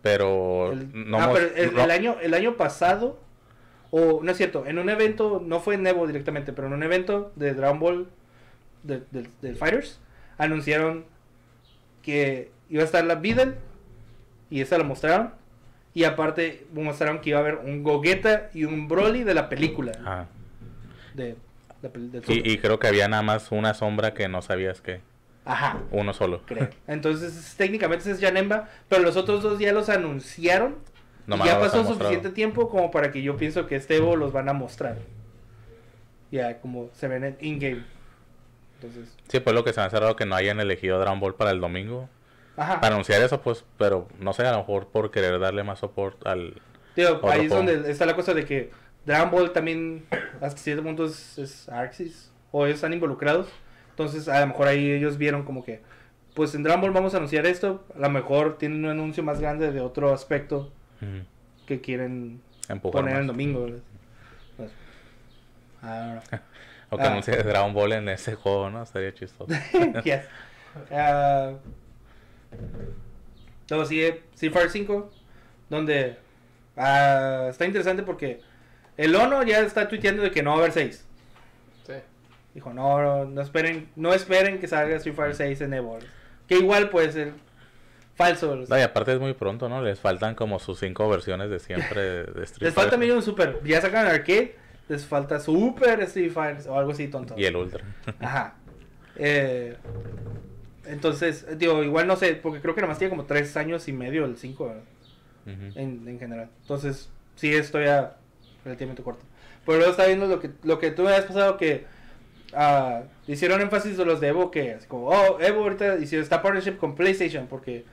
Pero El- no ah, pero el, no- el año, el año pasado, o no es cierto, en un evento, no fue en Evo directamente, pero en un evento de Dragon Ball de- del- del Fighters, anunciaron que iba a estar la Videl, y esa la mostraron, y aparte mostraron que iba a haber un Gogeta y un Broly de la película. Ajá. De, pel- del. Y, y creo que había nada más una sombra que no sabías que. Ajá. Uno solo. creo. Entonces, es- técnicamente es Janemba, pero los otros dos ya los anunciaron. y ya pasó suficiente tiempo como para que yo pienso que este Evo los van a mostrar. Ya, como se ven en in-game. Entonces, Sí, pues lo que se me ha cerrado que no hayan elegido Dragon Ball para el domingo. ajá. Para anunciar eso, pues, pero no sé, a lo mejor por querer darle más support al. Tío, ahí es juego. donde está la cosa de que Dragon Ball también, hasta cierto punto, es, es Arxis. O ellos están involucrados. Entonces, a lo mejor ahí ellos vieron como que, pues en Dragon Ball vamos a anunciar esto. A lo mejor tienen un anuncio más grande de otro aspecto que quieren empujar poner más. el domingo. Pues, I don't know. O que Ah. anuncie Dragon Ball en ese juego, ¿no? Estaría chistoso. Yes. Ah, luego sigue Street Fighter 5, donde ah, está interesante porque el Ono ya está tuiteando de que no va a haber 6. Sí. Dijo, no, no, no esperen, no esperen que salga Street Fighter 6 en Evo. Que igual puede ser falso. No, y aparte es muy pronto, ¿no? Les faltan como sus cinco versiones de siempre de Street Les falta Fighter. Million Super. Ya sacan arcade, les falta Super Street Fighter o algo así tonto. Y el Ultra. Ajá. Eh, entonces, digo, igual no sé, porque creo que nomás tiene como tres años y medio el 5 Ujú. en, en general. Entonces, sí, estoy a relativamente corto. Pero luego está viendo lo que, lo que tú me habías pasado que ah, hicieron énfasis de los de Evo que es como, oh, Evo ahorita hicieron esta partnership con PlayStation porque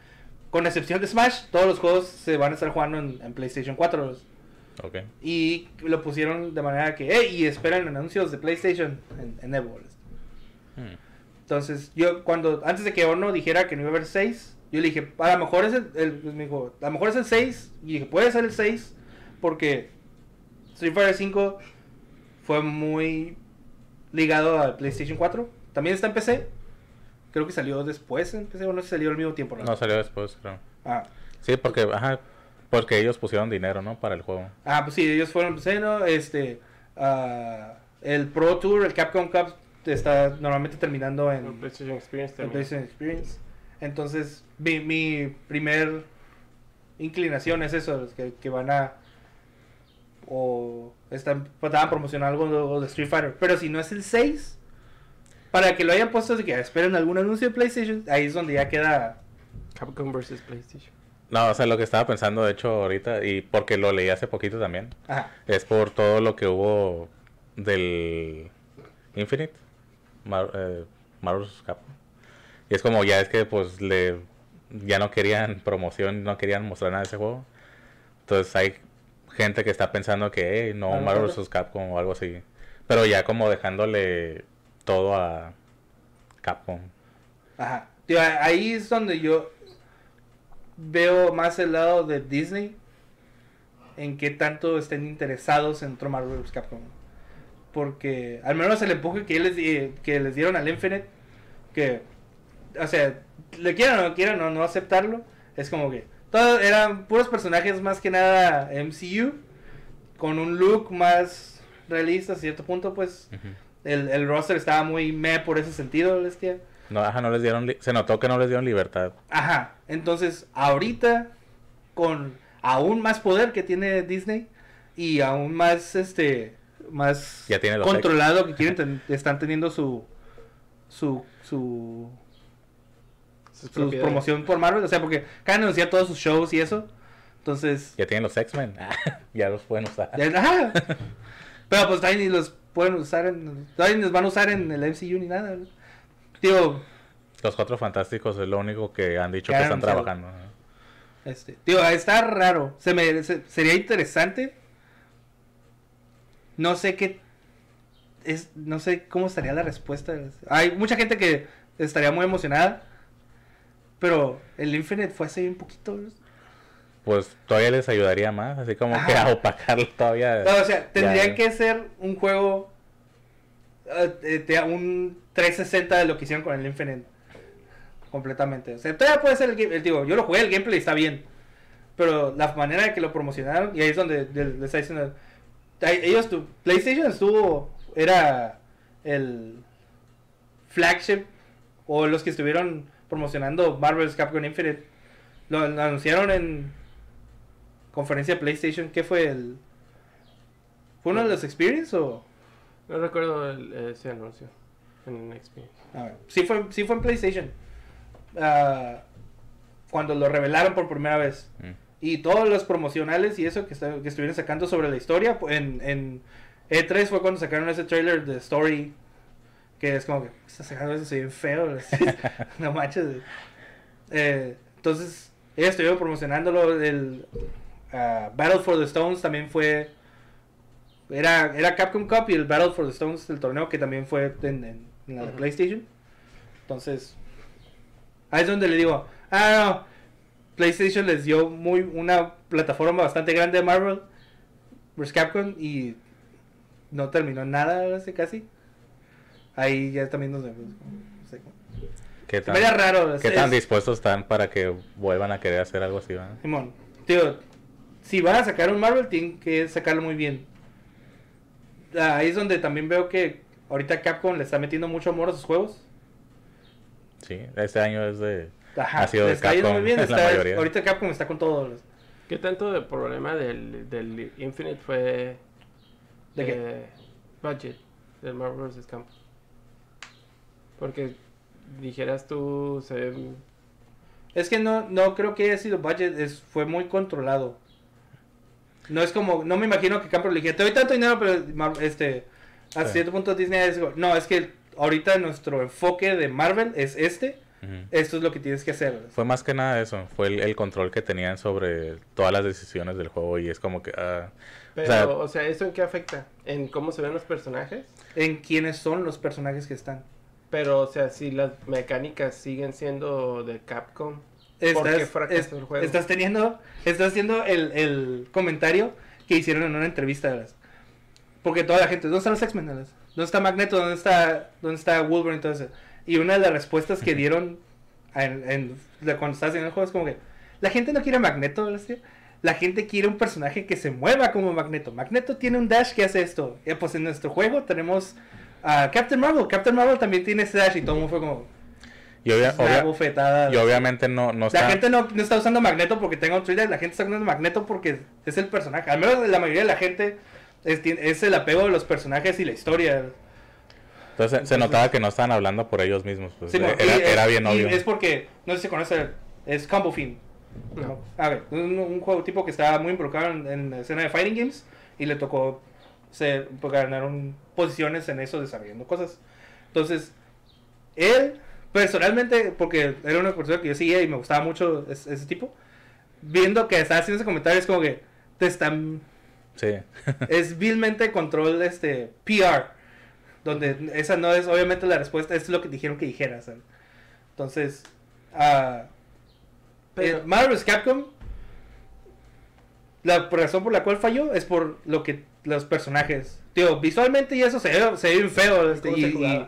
con excepción de Smash, todos los juegos se van a estar jugando en, en PlayStation 4. Ok. Y lo pusieron de manera que, hey, y esperan anuncios de PlayStation en, en Evo. Hmm. Entonces, yo cuando, antes de que Ono dijera que no iba a haber 6, yo le dije, a lo mejor es el, el- pues, me dijo, a lo mejor es el 6, y dije, puede ser el 6, porque Street Fighter 5 fue muy ligado al PlayStation 4, también está en PC, creo que salió después en PC, o no salió al mismo tiempo. ¿no? No salió después, creo. Ah, Sí, porque, ajá, porque ellos pusieron dinero, ¿no? Para el juego. Ah, pues sí, ellos fueron PC, ¿no? Este, ah, el Pro Tour, el Capcom Cup, está normalmente terminando en... El PlayStation Experience el. PlayStation Experience. Entonces, mi, mi primer inclinación es eso, es que, que van a o están, estaban promocionando algo de, Street Fighter. Pero si no es el 6, para que lo hayan puesto de que esperen algún anuncio de PlayStation, ahí es donde ya queda... Capcom vs PlayStation. No, o sea, lo que estaba pensando, de hecho, ahorita, y porque lo leí hace poquito también, Ajá. es por todo lo que hubo del Infinite, Mar eh, Marvel's Capcom. Y es como, ya es que, pues, le ya no querían promoción, no querían mostrar nada de ese juego. Entonces hay gente que está pensando que, hey, no, Marvel. Capcom o algo así. Pero ya como dejándole todo a Capcom. Ajá. Tío, ahí es donde yo veo más el lado de Disney. En qué tanto estén interesados en tomar Marvel. Capcom. Porque al menos el empuje que les, di- que les dieron al Infinite. Que, o sea, le quieran o no quieran o no aceptarlo. Es como que todos eran puros personajes más que nada MCU. Con un look más realista a cierto punto, pues. El, el roster estaba muy meh por ese sentido, bestia. No, ajá, no les dieron, li- se notó que no les dieron libertad. Ajá, entonces ahorita con aún más poder que tiene Disney y aún más este más Ya tiene controlado que quieren ten- están teniendo su su su, promoción por Marvel, o sea, porque acaban de anunciar todos sus shows y eso. Entonces, Ya tienen los X-Men. ya los pueden usar. ya- ajá. Pero pues todavía ni los pueden usar en todavía ni los van a usar en el MCU ni nada. ¿no? Tío, Los Cuatro Fantásticos es lo único que han dicho Que están trabajando. Este, tío, está raro. Se me, se- sería interesante. No sé qué es, no sé cómo estaría la respuesta. Hay mucha gente que estaría muy emocionada, pero el Infinite fue hace un poquito. Pues todavía les ayudaría más, así como que a opacarlo todavía. No, o sea, tendrían Ya. que ser un juego eh, te un 360 de lo que hicieron con el Infinite. Completamente. O sea, todavía puede ser el. Digo, yo lo jugué, el gameplay está bien. Pero la manera en que lo promocionaron, y ahí es donde le, le está diciendo. Ellos, tu, PlayStation estuvo. Era el flagship. O los que estuvieron promocionando Marvel's Capcom Infinite. Lo, lo anunciaron en conferencia de PlayStation. ¿Qué fue el.? ¿Fue uno de los Experience o.? No recuerdo el- ese anuncio en. A ver, sí fue, sí fue en PlayStation. Ah, cuando lo revelaron por primera vez. Mm. Y todos los promocionales y eso que, está- que estuvieron sacando sobre la historia. pues, En, en E3 fue cuando sacaron ese trailer de Story. Que es como que está sacando eso, se ve bien feo. no manches. Eh, entonces, ellos estuvieron promocionándolo. El ah, Battle for the Stones también fue. Era, era Capcom Cup y el Battle for the Stones, el torneo que también fue en, en- en la de Ujú. PlayStation. Entonces, ahí es donde le digo, ah, no, PlayStation les dio muy una plataforma bastante grande de Marvel vs. Capcom y no terminó en nada, casi. Ahí ya también nos vemos. no sé. ¿Qué tan, haría raro. qué es- tan es- dispuestos están para que vuelvan a querer hacer algo así? ¿verdad? Simón, tío, si van a sacar un Marvel, tienen que sacarlo muy bien. Ah, Ahí es donde también veo que ahorita Capcom le está metiendo mucho amor a sus juegos. Sí, este año es de... Ajá, Ha sido de está yendo Capcom muy bien. la está- mayoría. ahorita Capcom está con todo. ¿Qué tanto el problema del, del Infinite fue ¿De qué? eh, budget del Marvel vs. Capcom? Porque dijeras tú, se Es que no, no creo que haya sido budget, es, fue muy controlado. No es como, no me imagino que Capcom le dijera, te doy tanto dinero, pero este, a Sí. cierto punto Disney es, no, es que ahorita nuestro enfoque de Marvel es este, esto es lo que tienes que hacer. Fue más que nada eso, fue el, el control que tenían sobre todas las decisiones del juego y es como que... ah, Pero, sea- o sea, ¿eso en qué afecta? ¿En cómo se ven los personajes? En quiénes son los personajes que están. Pero, o sea, si las mecánicas siguen siendo de Capcom, ¿por qué Estás, es- el juego? estás teniendo, estás haciendo el, el comentario que hicieron en una entrevista. ¿verdad? Porque toda la gente, ¿dónde están los X-Men? ¿Dónde está Magneto? ¿Dónde está, dónde está Wolverine? Eso? Y una de las respuestas que dieron en, en- de cuando estás en el juego es como que la gente no quiere a Magneto, ¿verdad? La gente quiere un personaje que se mueva como Magneto. Magneto tiene un dash que hace esto. Y pues en nuestro juego tenemos a Captain Marvel. Captain Marvel también tiene ese dash y todo el mundo fue como y, obvia- una obvia- bofetada. y obviamente no, no La está... gente no, no está usando Magneto porque tenga un thriller, la gente está usando Magneto porque es el personaje. Al menos la mayoría de la gente es, el apego de los personajes y la historia. Entonces se notaba que no estaban hablando por ellos mismos. pues, Sí, era, y es- era bien y obvio. es porque, no sé si conoce, es Combo Fin. No. A ver, un, un juego tipo que estaba muy involucrado en, en la escena de Fighting Games y le tocó ser, pues, ganaron posiciones en eso desarrollando cosas. Entonces, él, personalmente, porque era una persona que yo seguía y me gustaba mucho es- ese tipo, viendo que estaba haciendo ese comentario, es como que te están Sí. es vilmente control este PR donde esa no es obviamente la respuesta es lo que dijeron que dijeras ¿sabes? entonces ah, Pero- eh, Marvel's Capcom la razón por la cual falló es por lo que los personajes tío visualmente y eso se ve, se ve bien feo este, ¿Cómo y?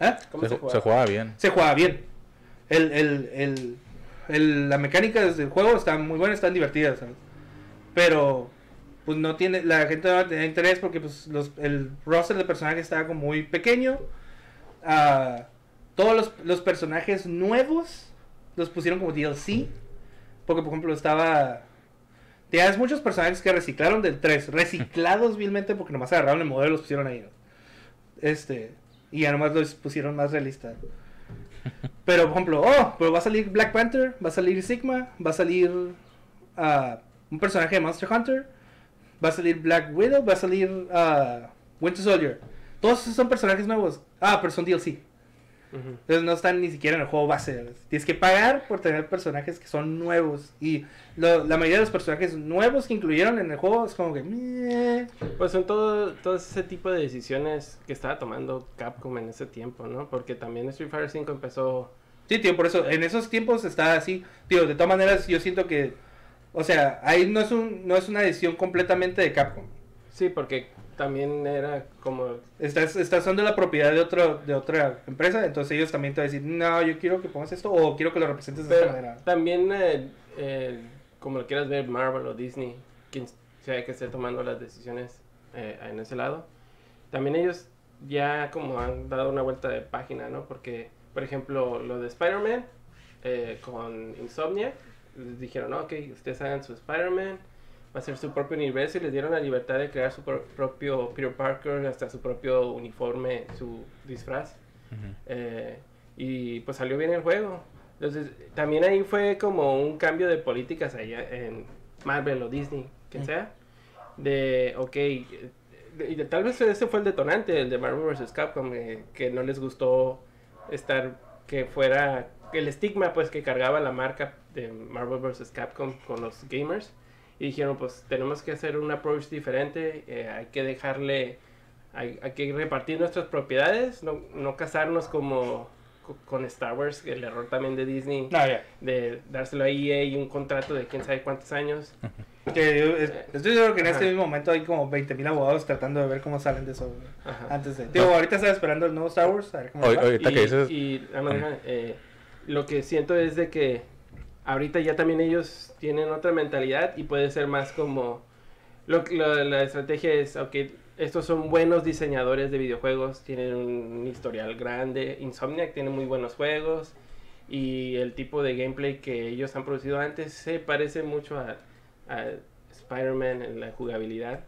¿Ah? ¿Cómo Se, se jugaba bien. se juega bien. El, el, el, el- la mecánica del juego está muy buena, están divertidas, ¿sabes? Pero, pues no tiene, la gente no va a tener interés porque pues los, el roster de personajes está como muy pequeño. Ah, todos los, los personajes nuevos los pusieron como DLC. Porque, por ejemplo, estaba... Tienes muchos personajes que reciclaron del 3, reciclados vilmente porque nomás agarraron el modelo y los pusieron ahí. ¿no? Este, y ya nomás los pusieron más realistas. Pero, por ejemplo, oh, pero va a salir Black Panther, va a salir Sigma, va a salir ah, un personaje de Monster Hunter, va a salir Black Widow, va a salir ah, Winter Soldier. Todos esos son personajes nuevos. Ah, pero son DLC. Entonces no están ni siquiera en el juego base. Tienes que pagar por tener personajes que son nuevos. Y lo- la mayoría de los personajes nuevos que incluyeron en el juego es como que... meh. Pues son todo, todo ese tipo de decisiones que estaba tomando Capcom en ese tiempo, ¿no? Porque también Street Fighter 5 empezó... Sí, tío, por eso en esos tiempos está así. Tío, de todas maneras yo siento que... O sea, ahí no es, un, no es una decisión completamente de Capcom. Sí, porque también era como... Estás, estás usando la propiedad de, otro, de otra empresa, entonces ellos también te van a decir, no, yo quiero que pongas esto o quiero que lo representes de esta manera. también, eh, eh, como lo quieras ver, Marvel o Disney, quien sea que esté tomando las decisiones eh, en ese lado, también ellos ya como han dado una vuelta de página, ¿no? Porque, por ejemplo, lo de Spider-Man eh, con Insomnia, les dijeron, no, ok, ustedes hagan su Spider-Man, va a ser su propio universo y les dieron la libertad de crear su pro- propio Peter Parker, hasta su propio uniforme, su disfraz. Ujú. Eh, y pues salió bien el juego. Entonces, también ahí fue como un cambio de políticas allá en Marvel o Disney, quien Mm. sea. De, ok, de- y de- tal vez ese fue el detonante, el de Marvel vs. Capcom, eh, que no les gustó estar, que fuera el estigma pues que cargaba la marca de Marvel vs. Capcom con los gamers. Y dijeron, pues tenemos que hacer un approach diferente, eh, hay que dejarle hay, hay que repartir nuestras propiedades, no, no casarnos como co- con Star Wars, el error también de Disney, No, ya. de dárselo a EA y un contrato de quién sabe cuántos años. Que yo es- estoy seguro que en Ajá. este mismo momento hay como 20.000 abogados tratando de ver cómo salen de eso. Ajá. Antes de. Digo, ahorita estaba esperando el nuevo Star Wars. A ver cómo va. y, que dices... y, más déjame, eh, lo que siento es de que ahorita ya también ellos tienen otra mentalidad y puede ser más como... Lo, lo- la estrategia es, ok, estos son buenos diseñadores de videojuegos, tienen un historial grande, Insomniac tiene muy buenos juegos y el tipo de gameplay que ellos han producido antes se parece mucho a, a Spider-Man en la jugabilidad.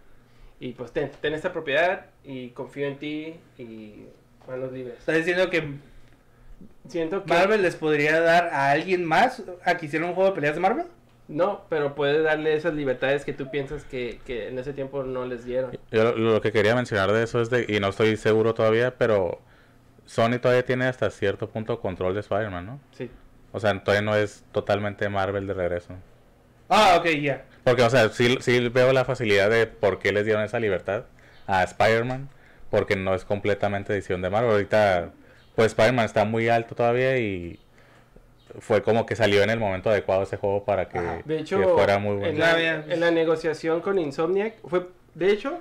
Y pues ten, esta propiedad y confío en ti y manos libres. Está diciendo que Siento que Marvel les podría dar a alguien más a que hiciera un juego de peleas de Marvel. no, pero puede darle esas libertades que tú piensas que, que en ese tiempo no les dieron. Yo lo, lo que quería mencionar de eso es de, y no estoy seguro todavía, pero Sony todavía tiene hasta cierto punto control de Spider-Man, ¿no? Sí. O sea, todavía no es totalmente Marvel de regreso. Ah, ok, ya. Porque, o sea, sí, sí veo la facilidad de por qué les dieron esa libertad a Spider-Man, porque no es completamente edición de Marvel. Ahorita, pues Spider-Man está muy alto todavía y fue como que salió en el momento adecuado ese juego para que, Ajá. De hecho, que fuera muy en, bueno. la, Ya, bien. en la negociación con Insomniac, fue, de hecho,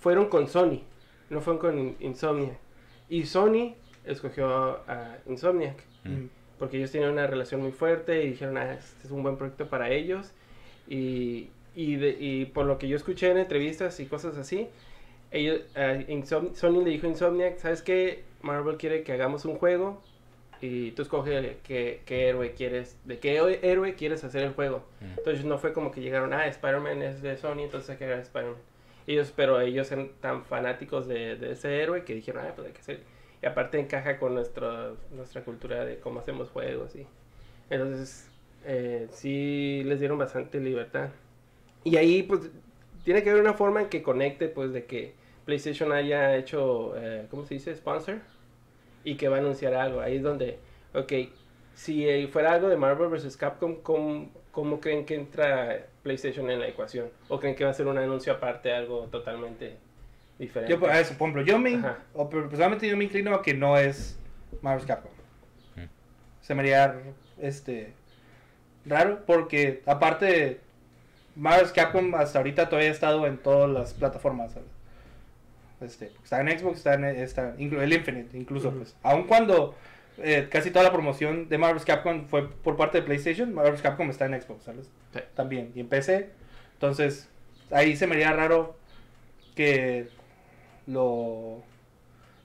fueron con Sony, no fueron con In- Insomniac. Y Sony escogió a Insomniac. Mm. porque ellos tienen una relación muy fuerte y dijeron, ah, este es un buen proyecto para ellos. Y, y, de- y por lo que yo escuché en entrevistas y cosas así, ellos, Insom- Sony le dijo a Insomniac, ¿sabes qué? Marvel quiere que hagamos un juego y tú escoge qué, qué héroe quieres, de qué héroe quieres hacer el juego. Mm. Entonces no fue como que llegaron, ah, Spider-Man es de Sony, entonces hay que hacer Spider-Man. Ellos, pero ellos eran tan fanáticos de, de ese héroe que dijeron, ah, pues hay que hacer. Y aparte encaja con nuestro, nuestra cultura de cómo hacemos juegos. Y, entonces, eh, sí les dieron bastante libertad. Y ahí, pues, tiene que haber una forma en que conecte, pues, de que PlayStation haya hecho, eh, ¿cómo se dice? Sponsor. Y que va a anunciar algo. Ahí es donde, ok, si eh, fuera algo de Marvel vs. Capcom, ¿cómo, ¿cómo creen que entra PlayStation en la ecuación? ¿O creen que va a ser un anuncio aparte, algo totalmente diferente? Yo, por eso, por ejemplo, yo me, o per- personalmente yo me inclino a que no es Marvel Capcom. Mm. Se me haría, este, raro, porque aparte, Marvel Capcom hasta ahorita todavía ha estado en todas las plataformas, ¿sabes? Este, está en Xbox, está en está, el Infinite, incluso, Ujú. pues. Aun cuando eh, casi toda la promoción de Marvel Capcom fue por parte de PlayStation, Marvel Capcom está en Xbox, ¿sabes? Sí. También, y en PC. Entonces, ahí se me haría raro que lo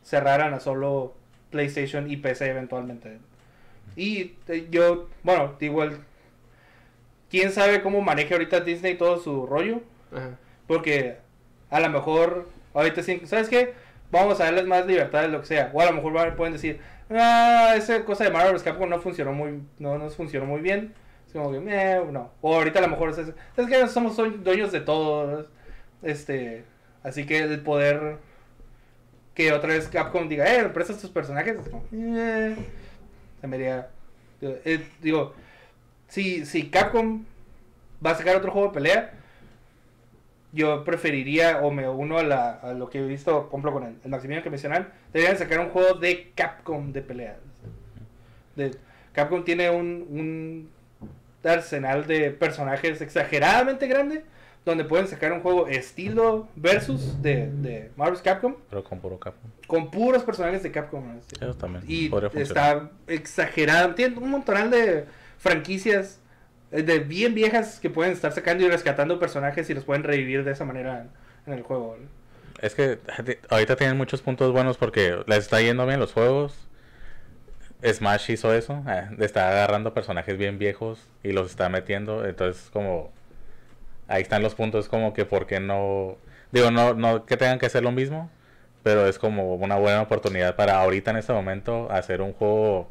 cerraran a solo PlayStation y PC eventualmente. Y eh, yo, bueno, igual, quién sabe cómo maneja ahorita Disney todo su rollo, Ajá. porque a lo mejor ahorita sí, ¿sabes qué? Vamos a darles más libertad de lo que sea. O a lo mejor pueden decir, ah, esa cosa de Marvel vs. Capcom no funcionó muy, no nos funcionó muy bien. Eh, no. O ahorita a lo mejor es, es que somos due- dueños de todo. Este, así que el poder que otra vez Capcom diga, eh, prestas tus personajes, es como, eh, se me haría, eh, digo, si, si Capcom va a sacar otro juego de pelea, yo preferiría o me uno a, la, a lo que he visto, por ejemplo, con el, el Maximiliano que mencionan, deberían sacar un juego de Capcom de pelea. De, Capcom tiene un, un arsenal de personajes exageradamente grande donde pueden sacar un juego estilo versus de, de Marvel's Capcom Pero con puro capo. con puros personajes de Capcom. Eso también Y está exagerado. Tiene un montón de franquicias de bien viejas que pueden estar sacando y rescatando personajes y los pueden revivir de esa manera en, el juego. Es que ahorita tienen muchos puntos buenos porque les está yendo bien los juegos. Smash hizo eso, eh, está agarrando personajes bien viejos y los está metiendo, entonces como ahí están los puntos como que por qué no digo no no que tengan que hacer lo mismo, pero es como una buena oportunidad para ahorita en este momento hacer un juego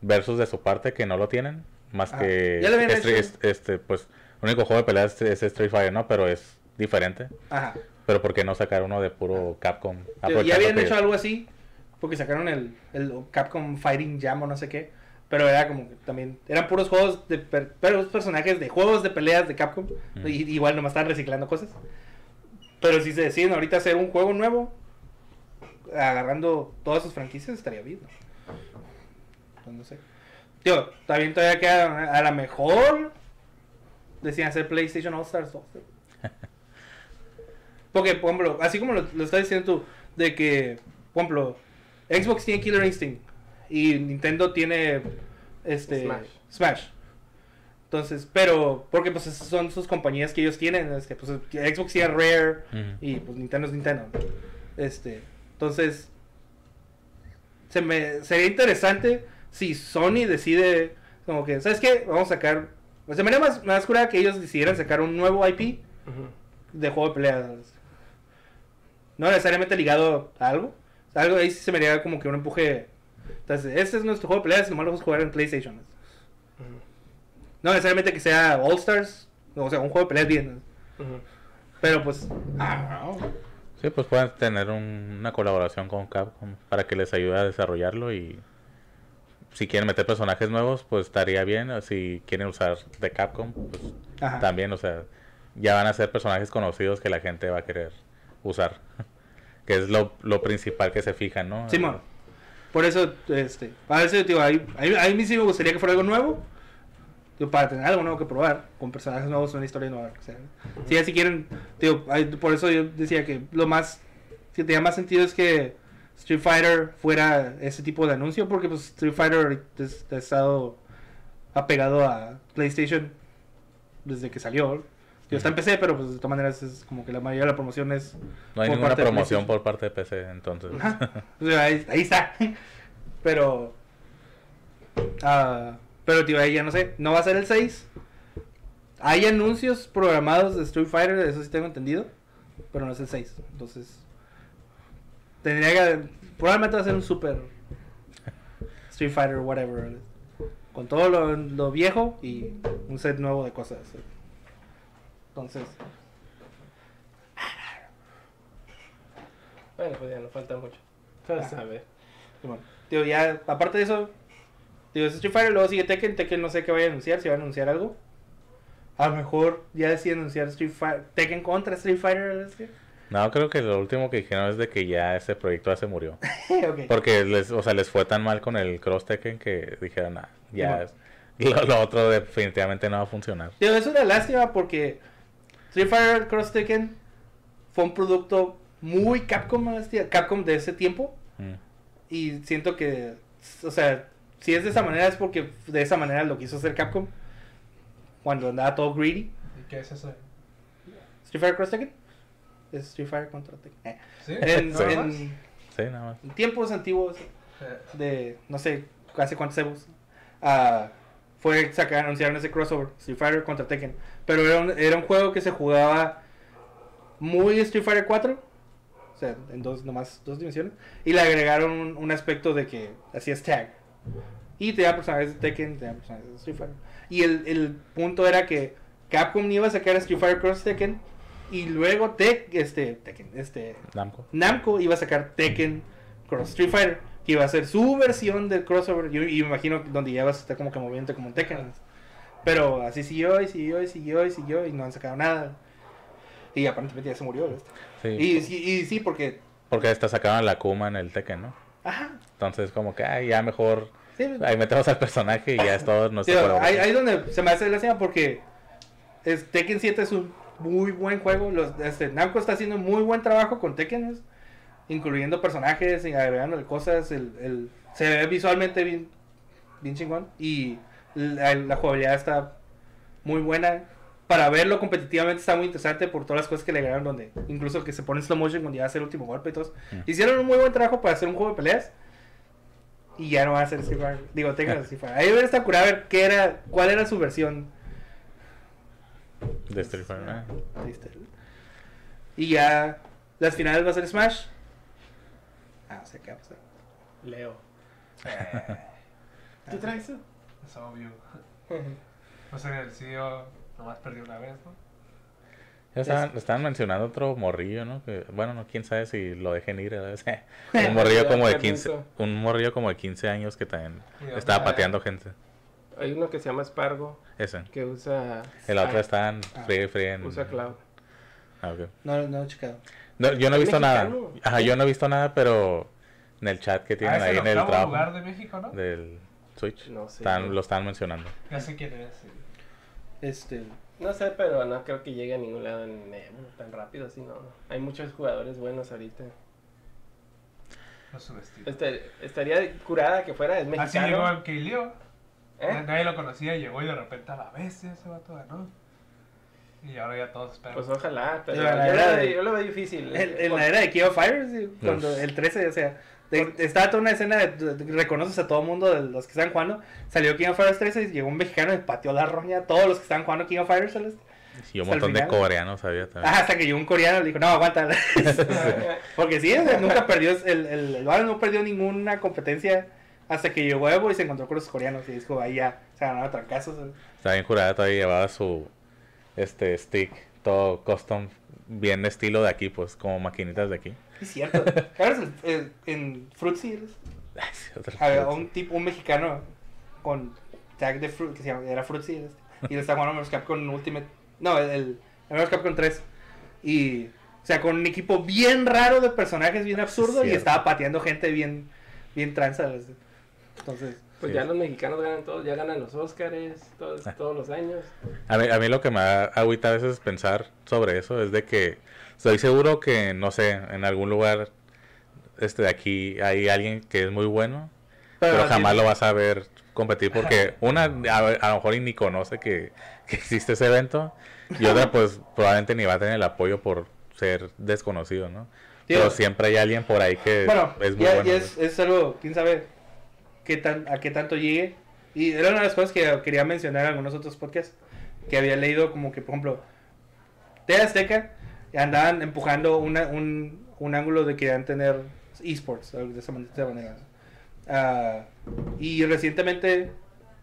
versus de su parte que no lo tienen, más Ah, que ya lo habían Street- hecho. este pues el único juego de peleas es Street Fighter, ¿no? Pero es diferente. Ajá. Pero ¿por qué no sacar uno de puro Capcom? Digo, Aprovechando ya habían hecho algo así, porque sacaron el, el Capcom Fighting Jam o no sé qué. Pero era como que también, eran puros juegos de, per- puros personajes de juegos de peleas de Capcom. Mm. Y, igual nomás están reciclando cosas. Pero si se deciden ahorita hacer un juego nuevo, agarrando todas sus franquicias, estaría bien. ¿no? Pues no sé. Tío, también todavía queda, a lo mejor, decían hacer PlayStation All Stars 2. Porque, por ejemplo, así como lo, lo estás diciendo tú, de que, por ejemplo, Xbox tiene Killer Instinct y Nintendo tiene este Smash. Smash. Entonces, pero, porque pues esas son sus compañías que ellos tienen, este, pues Xbox tiene Rare y pues Nintendo es Nintendo. Este, entonces, se me sería interesante si Sony decide, como que, ¿sabes qué? Vamos a sacar, pues se me haría más, más cura que ellos decidieran sacar un nuevo IP de juego de peleas. No necesariamente ligado a algo. Algo ahí sí se me haría como que un empuje. Entonces, este es nuestro juego de peleas, nomás lo vamos a jugar en PlayStation. No necesariamente que sea All Stars, o sea, un juego de peleas bien. Pero pues, ah, Sí, pues pueden tener un- una colaboración con Capcom para que les ayude a desarrollarlo y si quieren meter personajes nuevos, pues estaría bien. Si quieren usar de Capcom, pues Ajá. también, o sea, ya van a ser personajes conocidos que la gente va a querer usar. que es lo, lo principal que se fijan, ¿no? Simón. Por eso, este, a veces, digo, ahí, ahí, ahí a mí sí me gustaría que fuera algo nuevo. Digo, para tener algo nuevo que probar, con personajes nuevos, una historia nueva. O sea, si ya si quieren, digo, por eso yo decía que lo más, que tenía más sentido es que Street Fighter fuera ese tipo de anuncio, porque pues Street Fighter ha estado apegado a PlayStation desde que salió. Digo, está en PC, pero pues de todas maneras es como que la mayoría de la promoción es No hay ninguna promoción por parte de PC, entonces. Ajá. O sea, ahí, ahí está. Pero. ah, pero, tío, ahí ya no sé. No va a ser el 6. Hay anuncios programados de Street Fighter, eso sí tengo entendido. Pero no es el 6. Entonces. Tendría que. Probablemente va a ser un super. Street Fighter, whatever. Con todo lo, lo viejo y un set nuevo de cosas. Entonces. Bueno, pues ya no falta mucho. A ver. Tío, ya, aparte de eso, digo, es Street Fighter, luego sigue Tekken, Tekken no sé qué vaya a anunciar, si va a anunciar algo. A lo mejor ya deciden anunciar Street Fighter, Tekken contra Street Fighter. No, creo que lo último que dijeron es de que ya ese proyecto ya se murió. Porque les, o sea, les fue tan mal con el Cross Tekken que dijeron, ah, ya, Simón. lo, lo otro definitivamente no va a funcionar. Tío, es una lástima porque Street Fighter Cross Tekken fue un producto muy Capcom, hostia, Capcom de ese tiempo. Mm. Y siento que, o sea, si es de esa manera es porque de esa manera lo quiso hacer Capcom. Cuando andaba todo greedy. ¿Y qué es eso? Street Fighter Cross Tekken. Es Street Fighter contra Tekken. Eh. ¿Sí? En, ¿Nada en- más? Sí, nada más. en tiempos antiguos Eh, de no sé hace cuántos años ah, fue sacar anunciaron ese crossover Street Fighter contra Tekken pero era un, era un juego que se jugaba muy Street Fighter 4 o sea en dos nomás dos dimensiones y le agregaron un, un aspecto de que hacías tag y tenía personajes de Tekken tenía personajes de Street Fighter y el, el punto era que Capcom iba a sacar Street Fighter Cross Tekken y luego Tek, este, Tekken, este, Namco. Namco iba a sacar Tekken Cross Street Fighter, que iba a ser su versión del crossover. Yo, y me imagino donde ya vas a estar como que moviendo como un Tekken. Pero así siguió y siguió y siguió y siguió y no han sacado nada. Y aparentemente ya se murió. Sí. Y, sí- y sí, porque. Porque hasta sacaron la Kuma en el Tekken, ¿no? Ajá. Entonces, como que, ay, ya mejor. Sí, Ahí metemos al personaje y ya es todo sí, nuestra ahí, ahí donde se me hace la escena porque es, Tekken 7 es un muy buen juego. Los, este, Namco está haciendo muy buen trabajo con Tekken, incluyendo personajes y agregándole cosas. El, el- se ve visualmente bien, bien chingón y la, la jugabilidad está muy buena. Para verlo competitivamente está muy interesante por todas las cosas que le agregaron, donde incluso que se pone en slow motion cuando ya hace el último golpe y todo. Mm. Hicieron un muy buen trabajo para hacer un juego de peleas. Y ya no va a ser Street Fighter. Digo, tengan Street Fighter. Ahí hubiera estado curado a ver qué era, cuál era su versión. De Street Fighter. ah. Triste. Y ya las finales va a ser Smash. Ah, o sea, ¿qué va a pasar? Leo. Eh, ¿Qué traes? es obvio. Pues en el CEO nomás perdió una vez, ¿no? Ya estaban, estaban mencionando otro morrillo, ¿no? Que, bueno, no, quién sabe si lo dejen ir. un morrillo como de 15, Permiso. un morrillo como de 15 años que también estaba pateando gente. Hay uno que se llama Spargo Ese. que usa. El otro ah, estaban Ah. fríe en... Usa Cloud. Ah, ok. No, no he checado. No, yo no he ¿Es visto nada. mexicano? Ajá, yo no he visto nada, pero en el chat que tienen Ah, ahí el en el trabajo lugar de México, ¿no? del Switch, No sé. están- lo están mencionando. Ya sé quién es. Este. No sé, pero no creo que llegue a ningún lado en tan rápido así, no. Hay muchos jugadores buenos ahorita. No subestimo. Este, estaría curada que fuera, es Así llegó mexicano. el Keilio. ¿Eh? Nadie lo conocía y llegó y de repente a la vez ese vato ganó. Y ahora ya todos esperan. Pues ojalá, pero Sí, la yo, era lo, de- veo- yo lo veo difícil. En, en la era de King of Fighters, sí, cuando Uf. el 13, o sea, de- estaba toda una escena de, de- de- reconoces a todo el mundo de los que están jugando. Salió King of Fighters 13 y llegó un mexicano y pateó la roña a todos los que estaban jugando King of Fighters. ¿sabes? Y un Hasta el montón de coreanos había también. Ah, hasta que llegó un coreano y le dijo, no, aguanta. Porque sí, o sea, nunca perdió, el, el, el Valorant no perdió ninguna competencia hasta que llegó Evo y se encontró con los coreanos y dijo, ahí ya, se ganaron trancazos. Estaba bien jurada, todavía llevaba su este stick todo custom, bien estilo de aquí, pues, como maquinitas de aquí. Es cierto. En Fruit Series había un tipo, un mexicano con tag de Fruit, que se llama, era Fruit Series, y le estaba jugando a Capcom Ultimate, no, el, el, el Capcom 3, y, o sea, con un equipo bien raro de personajes, bien absurdo, y Cierto. estaba pateando gente bien, bien tranza. Entonces, Pues Sí. ya los mexicanos ganan todos, ya ganan los Óscares todos, Ah. todos los años. A mí, a mí lo que me da agüita a veces pensar sobre eso es de que estoy seguro que, no sé, en algún lugar este de aquí hay alguien que es muy bueno, pero, jamás así- lo vas a ver competir porque una, a, a lo mejor y ni conoce que, que existe ese evento y otra pues probablemente ni va a tener el apoyo por ser desconocido, ¿no? Tío, Pero siempre hay alguien por ahí que Bueno, es muy ya, bueno. ya es, es algo, quién sabe qué tan, a qué tanto llegue. Y era una de las cosas que quería mencionar en algunos otros podcasts. Que había leído como que, por ejemplo, de Azteca andaban empujando una- un, un ángulo de que querían tener esports de esa man- de esa manera. Ah, y recientemente,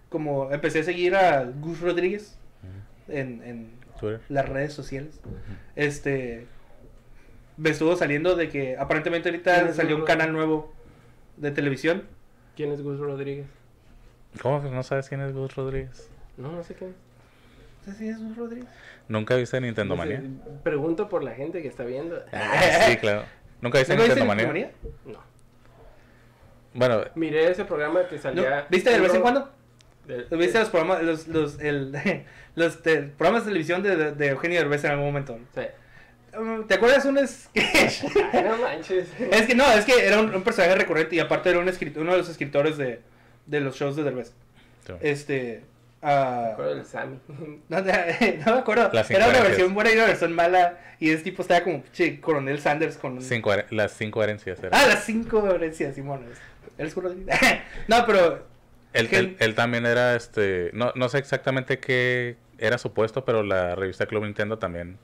como empecé a seguir a Gus Rodríguez en, en Twitter. las redes sociales, este me estuvo saliendo de que aparentemente ahorita ¿Quién es salió un canal nuevo de televisión. ¿Quién es Gus Rodríguez? ¿Cómo que no sabes quién es Gus Rodríguez? No, no sé quién. ¿Sabes quién es Gus Rodríguez? ¿Nunca viste Nintendo Manía? Pregunto por la gente que está viendo. Ah, sí, claro. ¿Nunca viste ¿Nunca Nintendo Manía? Manía? No. Bueno, Miré ese programa que ¿No? salía. ¿Viste de vez en cuando? de- ¿Viste los programas, los, los, el, los te- programas de televisión de, de, de Eugenio Derbez en algún momento? Sí. Um, ¿Te acuerdas un sketch? Ay, no manches. es que no, es que era un, un personaje recurrente y aparte era un uno de los escritores de, de los shows de Derbez. sí. Este... Me ah, acuerdo del Sammy. No, no me acuerdo. Las Era una versión buena y una versión mala. Y ese tipo estaba como che, Coronel Sanders con. un- Cinco her- las cinco herencias. era. Ah, las cinco herencias, Simón. ¿Eres no, pero. él, que- él- él también era, este, no, no sé exactamente qué era su puesto, pero la revista Club Nintendo también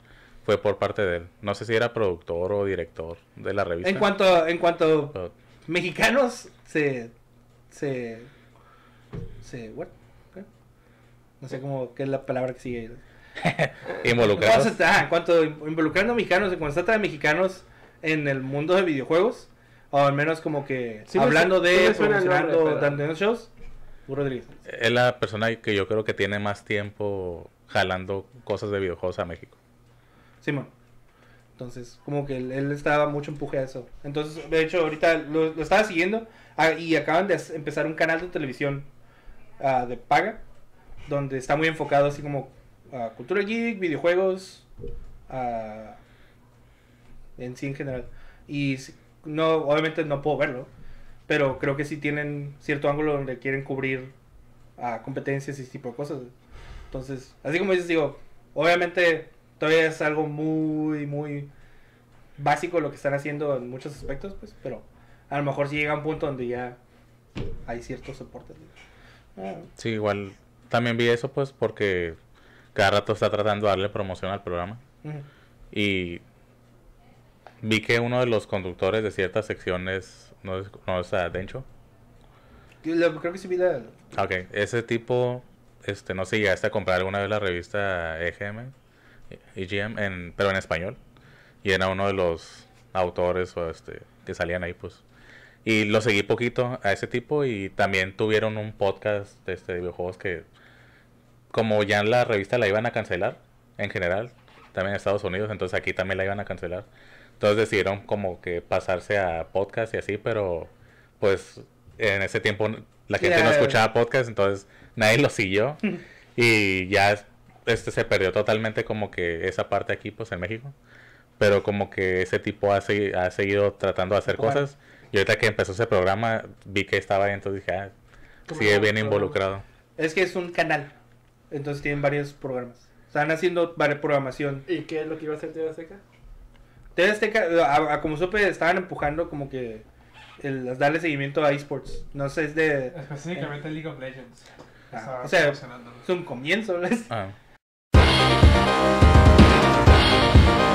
fue por parte de él. No sé si era productor o director de la revista. En cuanto, en cuanto pero- mexicanos se. Se. Se. What? ¿Qué? No sé cómo. ¿Qué es la palabra que sigue? involucrados. Cuando se- ah, en cuanto involucrando a mexicanos, cuando se trata de mexicanos en el mundo de videojuegos, o al menos como que Sí hablando sí de, el promocionando, dando shows, Rodríguez. Es la persona que yo creo que tiene más tiempo jalando cosas de videojuegos a México. Simón. Entonces, como que él, estaba mucho empuje a eso. Entonces, de hecho, ahorita lo, estaba siguiendo ah, y acaban de empezar un canal de televisión ah, de paga, donde está muy enfocado así como a cultura geek, videojuegos, ah, en sí en general. Y no, obviamente no puedo verlo, pero creo que sí tienen cierto ángulo donde quieren cubrir a competencias y ese tipo de cosas. Entonces, así como dices, digo, obviamente todavía es algo muy, muy básico lo que están haciendo en muchos aspectos, pues, pero a lo mejor sí llega un punto donde ya hay ciertos soportes. Ah, Sí, igual también vi eso pues porque cada rato está tratando de darle promoción al programa. Y vi que uno de los conductores de ciertas secciones no es, no es a Dencho. Yo creo que sí vi la... Ah, Ok, ese tipo, este, no sé llegaste a comprar alguna vez la revista EGM, EGM, en, pero en español. Y era uno de los autores o este, que salían ahí, pues. Y lo seguí poquito a ese tipo y también tuvieron un podcast de, este, de videojuegos que, como ya en la revista la iban a cancelar, en general, también en Estados Unidos, entonces aquí también la iban a cancelar. Entonces decidieron como que pasarse a podcast y así, pero pues en ese tiempo la gente no escuchaba podcast, entonces nadie lo siguió y ya este se perdió totalmente como que esa parte aquí pues en México. Pero como que ese tipo ha, segui- ha seguido tratando de hacer Bueno. cosas. Y ahorita que empezó ese programa vi que estaba ahí, entonces dije, ah, ¿Cómo sigue bien involucrado. Es que es un canal, entonces tienen varios programas. Están haciendo varias programación. ¿Y qué es lo que iba a hacer TV Azteca? TV Azteca, a, a como supe, estaban empujando como que el, darle seguimiento a esports. No sé, es de... Específicamente League of Legends. Ah, o sea. Es un comienzo, ¿no? Es- Ah, Thank you.